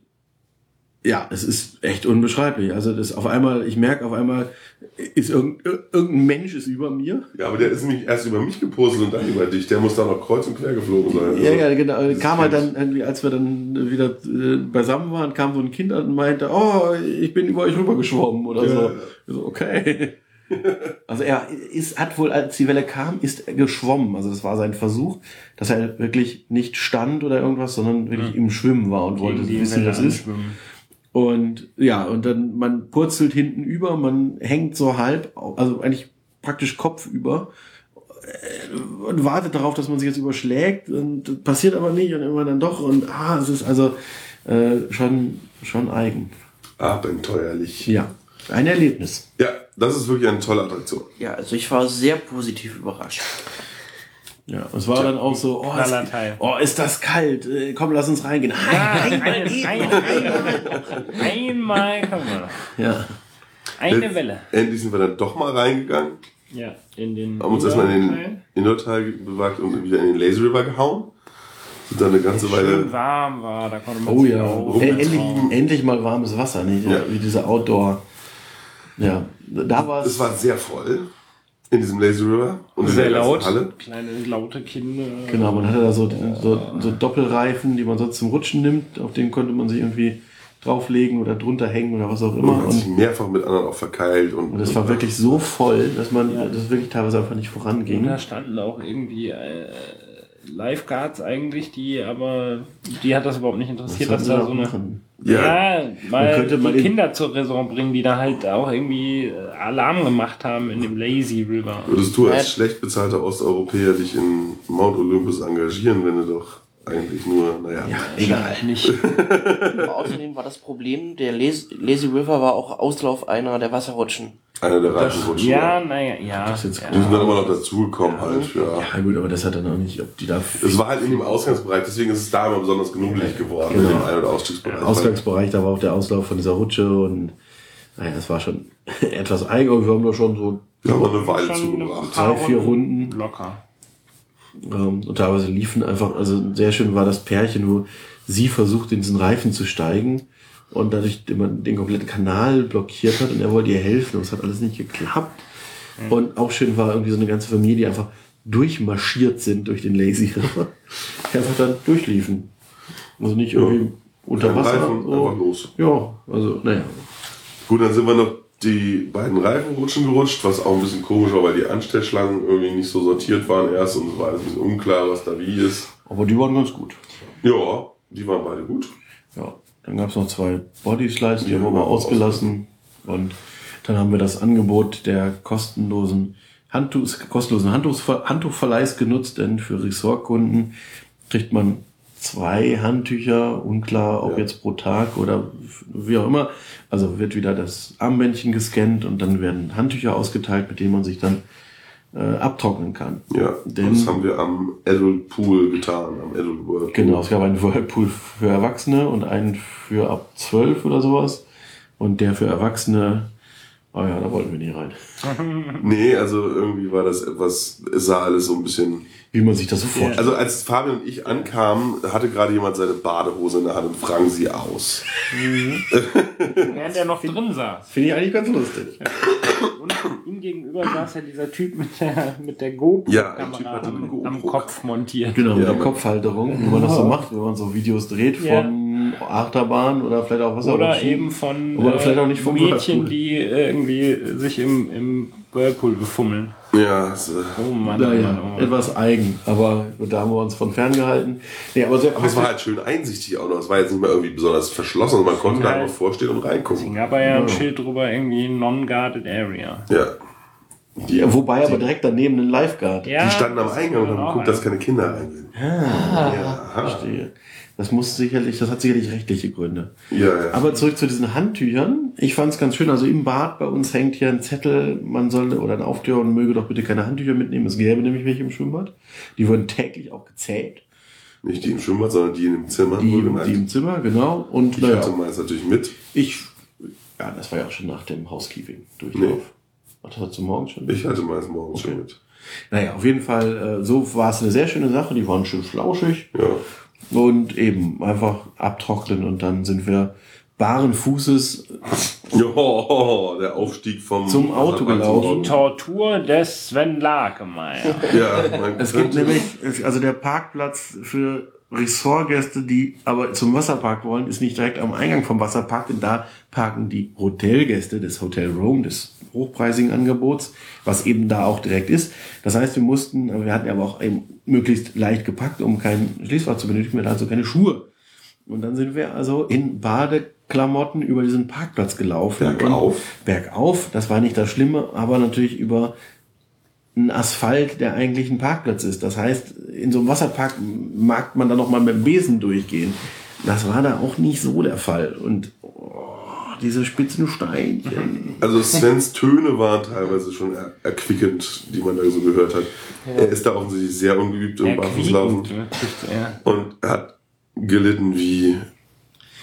ja, es ist echt unbeschreiblich. Also das auf einmal, ich merke auf einmal, ist irgendein, irgendein Mensch ist über mir. Ja, aber der ist nämlich erst über mich gepostet und dann über dich. Der muss da noch kreuz und quer geflogen sein. Ja, Also, ja, genau. dieses Kam halt dann irgendwie, als wir dann wieder äh, beisammen waren, kam so ein Kind an und meinte, oh, ich bin über euch rübergeschwommen oder Ja, so. ja. So. Okay. *laughs* Also er ist, hat wohl, als die Welle kam, ist er geschwommen. Also das war sein Versuch, dass er wirklich nicht stand oder irgendwas, sondern wirklich im Schwimmen war und wollte Gegen die wissen, das ist. Und ja, und dann man purzelt hinten über, man hängt so halb, also eigentlich praktisch kopfüber äh, und wartet darauf, dass man sich jetzt überschlägt und passiert aber nicht und immer dann doch und ah, es ist also äh, schon schon eigen. Abenteuerlich. Ja, ein Erlebnis. Ja, das ist wirklich eine tolle Attraktion. Ja, also ich war sehr positiv überrascht. Ja, es war dann auch so, oh, ist, oh, ist das kalt? Äh, Komm, lass uns reingehen. Nein, Ein, ein, einmal, einmal, komm mal. Ja, Eine Welle. Endlich sind wir dann doch mal reingegangen, Ja, in den. haben uns erstmal in den Indoor-Teil bewagt und wieder in den Lazy River gehauen. Sind da eine ganze Schön Weile. warm war, da konnte man Oh sich ja, E- endlich, endlich mal warmes Wasser, nicht? Ja. Wie diese Outdoor. Ja, da war Es es. war sehr voll in diesem Lazy River und Sehr laut. Halle. Kleine laute Kinder. Genau, man hatte da so, so, so Doppelreifen, die man sonst zum Rutschen nimmt, auf denen konnte man sich irgendwie drauflegen oder drunter hängen oder was auch Und immer. man hat sich Und, mehrfach mit anderen auch verkeilt. Und, und es war wirklich so voll, dass man das wirklich teilweise einfach nicht Und voranging. da standen auch irgendwie äh, Lifeguards eigentlich, die aber die hat das überhaupt nicht interessiert, dass da so eine machen? Ja. ja, mal könnte mal die in- Kinder zur Raison bringen, die da halt auch irgendwie äh, Alarm gemacht haben in dem Lazy River. Würdest du als Ja. schlecht bezahlter Osteuropäer dich in Mount Olympus engagieren, wenn du doch eigentlich nur, naja. Ja, egal. Nicht. Außerdem war das Problem, der Lazy River war auch Auslauf einer der Wasserrutschen. Einer der Reifenrutschen. Ja, naja, ja. ist jetzt ja. Die sind dann immer noch dazugekommen halt, ja. Ja gut, aber das hat dann auch nicht, ob die da Es war halt in dem Ausgangsbereich, deswegen ist es da immer besonders genugelig geworden, Genau. in dem Ein- oder Ausstiegsbereich. Ausgangsbereich, da war auch der Auslauf von dieser Rutsche und naja, das war schon *laughs* etwas eigen, aber wir haben da schon so Wir haben noch eine Weile zugebracht. drei, vier Runden. Locker. Ähm, und teilweise liefen einfach, also sehr schön war das Pärchen, wo sie versucht, in diesen Reifen zu steigen und dadurch den kompletten Kanal blockiert hat und er wollte ihr helfen und es hat alles nicht geklappt. Und auch schön war irgendwie so eine ganze Familie, die einfach durchmarschiert sind durch den Lazy River, *laughs* die einfach dann durchliefen. Also nicht irgendwie unter Kein Wasser. Reifen, so. einfach los. Ja, also naja. Gut, dann sind wir noch die beiden Reifenrutschen gerutscht, was auch ein bisschen komisch war, weil die Anstellschlangen irgendwie nicht so sortiert waren erst und es war alles ein bisschen unklar, was da wie ist. Aber die waren ganz gut. Ja, die waren beide gut. Ja, dann gab es noch zwei Bodyslides, die Ja, haben wir mal genau, ausgelassen. Und dann haben wir das Angebot der kostenlosen Handtuchs, kostenlosen Handtuchverleihs genutzt, denn für Ressortkunden kriegt man zwei Handtücher, unklar, ob Ja. jetzt pro Tag oder wie auch immer. Also wird wieder das Armbändchen gescannt und dann werden Handtücher ausgeteilt, mit denen man sich dann äh, abtrocknen kann. Ja, Denn- das haben wir am Adult Pool getan, am Adult Whirlpool. Genau, es gab einen Whirlpool für Erwachsene und einen für ab 12 oder sowas. Und der für Erwachsene, oh ja, da wollten wir nicht rein. *laughs* Nee, also irgendwie war das etwas, es sah alles so ein bisschen. Wie man sich das so vorstellt. Also als Fabian und ich ankamen, hatte gerade jemand seine Badehose in der Hand und frang sie aus. *laughs* Während er noch drin saß. Finde ich eigentlich ganz lustig. Und ihm gegenüber saß ja dieser Typ mit der, mit der GoPro Ja, am, GoPro. am Kopf montiert. Genau, mit Ja, der Kopfhalterung, wie man das so macht, wenn man so Videos dreht Ja. von Achterbahn oder vielleicht auch was Oder eben von Oder äh, vielleicht auch nicht vom Mädchen, Whirlpool. die irgendwie sich im, im Whirlpool befummeln. Ja, so. Oh Mann, oh Mann, Naja, oh Mann. etwas eigen, aber da haben wir uns von ferngehalten. Nee, aber es war halt schön einsichtig auch noch. Es war jetzt nicht mehr irgendwie besonders verschlossen, sondern man konnte da halt- einfach vorstehen und reingucken. gab ja ein Schild drüber, irgendwie Non-Guarded Area. Ja. Ja, wobei aber direkt daneben ein Lifeguard. Ja, Die standen am Eingang und haben geguckt, dass keine Kinder reingehen. Verstehe. Das muss sicherlich, das hat sicherlich rechtliche Gründe. Ja, ja. Aber zurück zu diesen Handtüchern. Ich fand es ganz schön. Also im Bad bei uns hängt hier ein Zettel, man soll oder ein Aufkleber und möge doch bitte keine Handtücher mitnehmen. Es gäbe nämlich welche im Schwimmbad. Die wurden täglich auch gezählt. Nicht die im Schwimmbad, sondern die in dem Zimmer. Die, die im Zimmer, genau. Und ich naja, hatte meins natürlich mit. ich, ja, das war ja auch schon nach dem Housekeeping Durchlauf. Nee. Ach, das hast du morgen schon? Ich hatte meins morgens schon mit. Naja, auf jeden Fall, äh, so war es eine sehr schöne Sache. Die waren schön flauschig. Ja. Und eben einfach abtrocknen und dann sind wir baren Fußes *laughs* Jo, der Aufstieg vom Zum Auto gelaufen. Tortur des Sven Lakemeyer. Ja, man Es gibt nämlich, also der Parkplatz für Ressortgäste, die aber zum Wasserpark wollen, ist nicht direkt am Eingang vom Wasserpark, denn da parken die Hotelgäste des Hotel Rome, des hochpreisigen Angebots, was eben da auch direkt ist. Das heißt, wir mussten, wir hatten aber auch eben möglichst leicht gepackt, um kein Schließfach zu benötigen, wir hatten also keine Schuhe. Und dann sind wir also in Badeklamotten über diesen Parkplatz gelaufen. Bergauf? Bergauf, das war nicht das Schlimme, aber natürlich über ein Asphalt, der eigentlich ein Parkplatz ist. Das heißt, in so einem Wasserpark mag man da noch mal mit dem Besen durchgehen. Das war da auch nicht so der Fall. Und oh, diese spitzen Steinchen. Also Svens Töne waren teilweise schon er erquickend, die man da so gehört hat. Er ist da offensichtlich sehr ungeübt im Barfußlaufen wirklich, ja. und er hat gelitten wie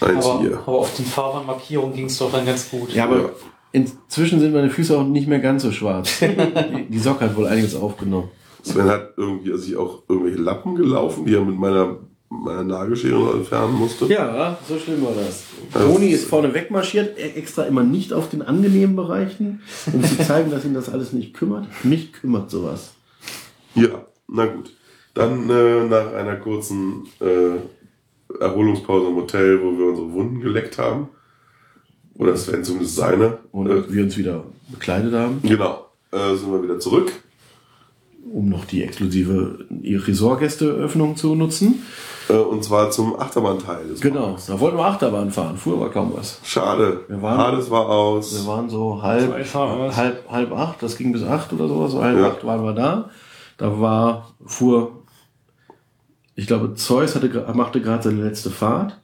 ein Aber, Tier. aber auf den Fahrbahnmarkierungen ging es doch dann ganz gut. Ja, aber Ja. Inzwischen sind meine Füße auch nicht mehr ganz so schwarz. Die, *laughs* die Socke hat wohl einiges aufgenommen. Sven hat irgendwie also sich auch irgendwelche Lappen gelaufen, die er mit meiner meine Nagelschere entfernen musste. Ja, so schlimm war das. Toni ist vorne wegmarschiert, er extra immer nicht auf den angenehmen Bereichen, um zu zeigen, dass ihn das alles nicht kümmert. Mich kümmert sowas. Ja, na gut. Dann äh, nach einer kurzen äh, Erholungspause im Hotel, wo wir unsere Wunden geleckt haben. Oder Sven zumindest seine. Und äh, wir uns wieder bekleidet haben, genau. Äh, sind wir wieder zurück. um noch die exklusive Ressortgästeöffnung zu nutzen. Äh, und zwar zum Achterbahnteil Genau, Parks. da wollten wir Achterbahn fahren, fuhr aber kaum was. Schade. Wir waren- Hades war aus. Wir waren so halb, Fahrer. halb, halb acht, das ging bis acht oder sowas, so halb Ja. acht waren wir da. Da war, fuhr, ich glaube, Zeus hatte, machte gerade seine letzte Fahrt,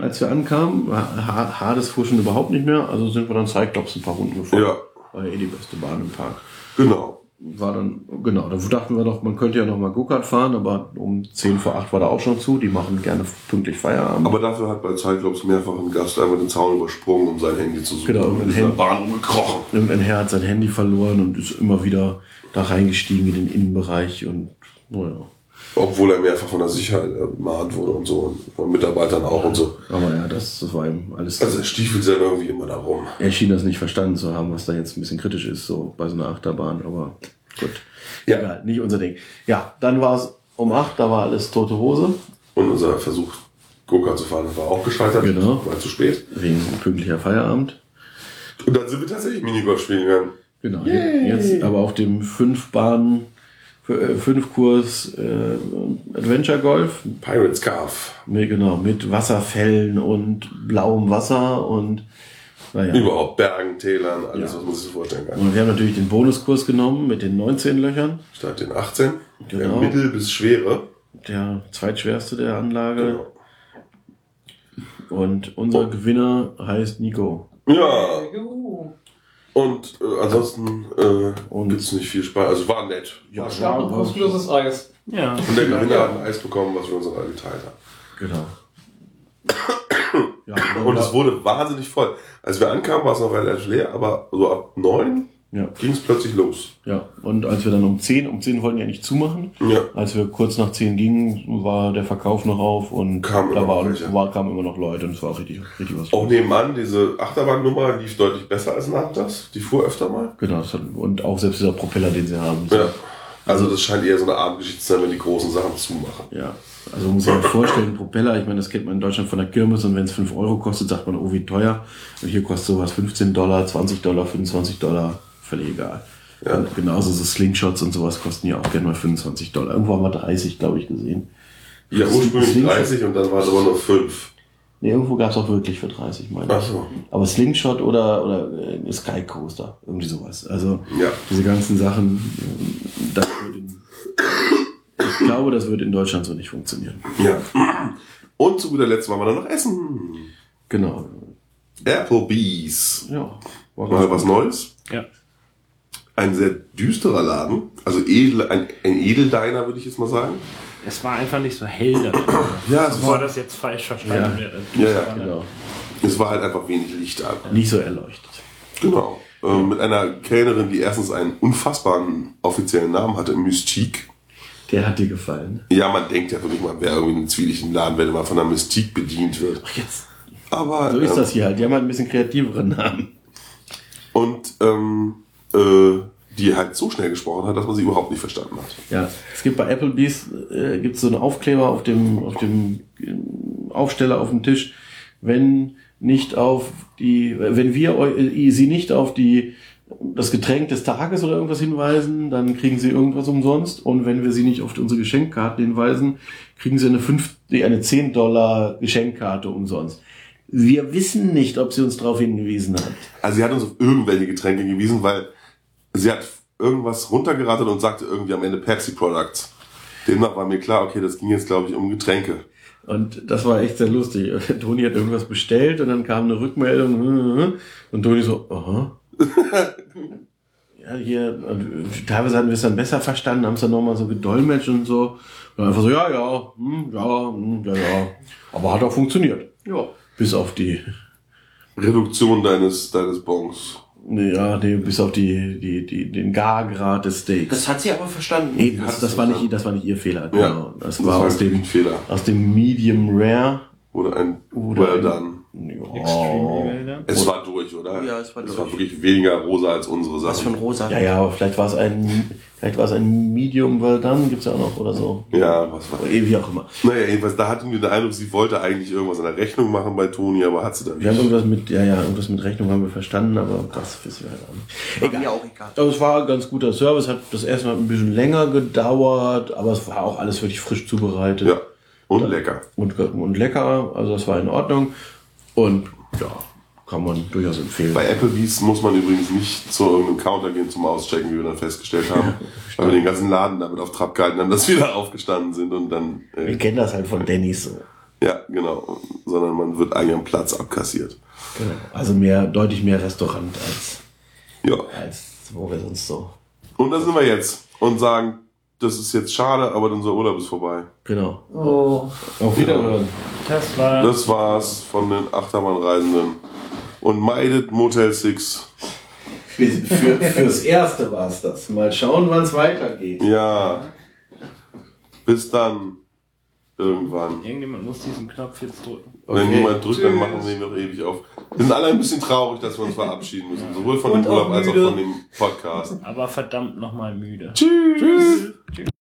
als wir ankamen. Ha- Hades fuhr schon überhaupt nicht mehr, also sind wir dann Cyclops ein paar Runden gefahren. Ja. War ja eh die beste Bahn im Park. Genau. War dann, genau, da dachten wir doch, man könnte ja noch mal Go-Kart fahren, aber um 10 vor 8 war da auch schon zu. Die machen gerne pünktlich Feierabend. Aber dafür hat bei Cyclops mehrfach ein Gast einfach den Zaun übersprungen, um sein Handy zu suchen. Genau, und ist in der. Bahn umgekrochen. Irgendein Herr hat sein Handy verloren und ist immer wieder da reingestiegen in den Innenbereich und naja. Obwohl er mehrfach von der Sicherheit ermahnt wurde und so. Und von Mitarbeitern auch und so. Aber ja, das, das war ihm alles. Also er stiefelt dann irgendwie immer da rum. er schien das nicht verstanden zu haben, was da jetzt ein bisschen kritisch ist, so bei so einer Achterbahn, aber gut. Ja. Egal, nicht unser Ding. Ja, dann war es um 8, da war alles tote Hose, Und unser Versuch, Go-Kart zu fahren, war auch gescheitert. Genau. War zu spät. wegen pünktlicher Feierabend. Und dann sind wir tatsächlich Minigolf spielen gegangen. Genau, jetzt aber auf dem 5 Bahn, 5 Kurs äh, Adventure Golf, Pirates Scarf. mit, genau, mit Wasserfällen und blauem Wasser und naja. Überhaupt Bergen, Tälern, alles, Ja. was man sich so vorstellen kann. Und wir haben natürlich den Bonuskurs genommen mit den 19 Löchern. Statt den 18. Genau. Der Mittel bis Schwere. Der zweitschwerste der Anlage. Genau. Und unser Oh. Gewinner heißt Nico. Ja. Und äh, ansonsten äh, Und- gibt's nicht viel Spaß. Also war nett. Ja, Es gab noch kostenloses Eis. Ja. Und der Gewinner hat ein Eis bekommen, was wir uns alle geteilt haben. Genau. ja, Und es wurde wahnsinnig voll. Als wir ankamen, war es noch relativ leer, aber so ab neun ja, ging es plötzlich los. ja. Und als wir dann um 10, um 10 wollten wir eigentlich zumachen. Ja. Als wir kurz nach 10 gingen, war der Verkauf noch auf und Kamen da immer war, noch war, kamen immer noch Leute und es war auch richtig, richtig was Auch los. nebenan, diese Achterbahnnummer lief deutlich besser als nachmittags. Die fuhr öfter mal. Genau, das hat, und auch selbst dieser Propeller, den sie haben. Ja. Also das scheint eher so eine Abendgeschichte zu sein, wenn die großen Sachen zumachen. Ja, also man muss sich halt vorstellen, Propeller, ich meine, das kennt man in Deutschland von der Kirmes und wenn es 5 Euro kostet, sagt man, oh, wie teuer. Und hier kostet sowas 15 Dollar, 20 Dollar, 25 Dollar, völlig egal. Ja. Und genauso so Slingshots und sowas kosten ja auch gerne mal 25 Dollar. Irgendwo haben wir 30, glaube ich, gesehen. Ja, ursprünglich Slingshot- 30 und dann waren es aber nur 5. Nee, irgendwo gab es auch wirklich für 30, meine Ach ich. so. Aber Slingshot oder, oder äh, Sky Coaster, irgendwie sowas. Also Ja. diese ganzen Sachen, äh, das wird in, ich glaube, das wird in Deutschland so nicht funktionieren. Ja. Und zu guter Letzt waren wir dann noch essen. Genau. Applebee's. Ja. War Mal was Neues. Ja. Ein sehr düsterer Laden. Also edel, ein, ein Edeldiner, würde ich jetzt mal sagen. Es war einfach nicht so hell da. *clears throat* Ja, es Bevor war, das jetzt falsch verstanden wird. ja, ja. Genau. Es war halt einfach wenig Licht an. Nicht so erleuchtet. Genau. Ähm, mit einer Kellnerin, die erstens einen unfassbaren offiziellen Namen hatte, Mystique. Der hat dir gefallen. Ja, man denkt ja wirklich, man wäre irgendwie in einem zwielichten Laden, wenn man von einer Mystique bedient wird. Jetzt. Aber So ist ähm, das hier halt. Die haben halt ein bisschen kreativeren Namen. und ähm, äh, die halt so schnell gesprochen hat, dass man sie überhaupt nicht verstanden hat. Ja, es gibt bei Applebee's äh, gibt so einen Aufkleber auf dem auf dem äh, Aufsteller auf dem Tisch, wenn nicht auf die, wenn wir äh, sie nicht auf die das Getränk des Tages oder irgendwas hinweisen, dann kriegen sie irgendwas umsonst. Und wenn wir sie nicht auf unsere Geschenkkarten hinweisen, kriegen sie eine, 5, nee, eine 10 Dollar Geschenkkarte umsonst. Wir wissen nicht, ob sie uns darauf hingewiesen hat. Also sie hat uns auf irgendwelche Getränke gewiesen, weil sie hat irgendwas runtergeratet und sagte irgendwie am Ende Pepsi Products. Demnach war mir klar, okay, das ging jetzt glaube ich um Getränke. Und das war echt sehr lustig. *laughs* Toni hat irgendwas bestellt und dann kam eine Rückmeldung und Toni so, aha. *laughs* ja, hier, teilweise hatten wir es dann besser verstanden, haben es dann nochmal so gedolmetscht und so. Und einfach so, ja, ja, hm, ja, hm, ja, ja. Aber hat auch funktioniert. Ja. Bis auf die, Reduktion deines, deines Bons. Ja, nee, bis auf die, die, die, den Gargrad des Steaks. Das hat sie aber verstanden. nee, das, das, war nicht, das war nicht ihr Fehler. Ja, Genau. Das, das war war aus dem, ein Fehler. aus dem Medium Rare. Oder ein Oder Well ein- done. Extreme Evil, ne? Es war durch, oder? Ja, es war Es durch. war wirklich weniger rosa als unsere Was von Sachen. rosa. Ja, ja, aber vielleicht war es ein, vielleicht war es ein Medium Well Done, gibt's ja auch noch oder so. Ja, was war wie auch immer. Naja, jedenfalls, da hatten wir den Eindruck, sie wollte eigentlich irgendwas an der Rechnung machen bei Toni, aber hat sie dann Wir haben nicht. irgendwas mit, ja, ja, irgendwas mit Rechnung haben wir verstanden, aber das wissen wir halt auch nicht. War mir auch egal. Aber es war ein ganz guter Service, hat das erste Mal ein bisschen länger gedauert, aber es war auch alles wirklich frisch zubereitet. Ja, und lecker. Und, und lecker, also das war in Ordnung. Und ja, kann man durchaus empfehlen. Bei Applebee's muss man übrigens nicht zu irgendeinem Counter gehen zum Auschecken, wie wir dann festgestellt haben. weil wir den ganzen Laden damit auf Trab gehalten haben, dass wir da aufgestanden sind und dann, Wir äh, kennen das halt von Dennis so. ja, genau. Sondern man wird eigentlich am Platz abkassiert. Genau. Also mehr, deutlich mehr Restaurant als, Ja. als wo wir sonst so. Und da sind wir jetzt und sagen, das ist jetzt schade, aber unser Urlaub ist vorbei. Genau. Oh. Auf Wiederhören. Das. Das war's von den Achterbahnreisenden. Und meidet Motel 6. Für, für, fürs Erste war es das. Mal schauen, wann es weitergeht. Ja. Bis dann. Irgendwann. Irgendjemand muss diesen Knopf jetzt drücken. Wenn Okay. jemand drückt, dann machen wir ihn noch ewig auf. Wir sind alle ein bisschen traurig, dass wir uns verabschieden müssen. Sowohl von Und dem Urlaub als auch von dem Podcast. Aber verdammt nochmal müde. Tschüss. Tschüss.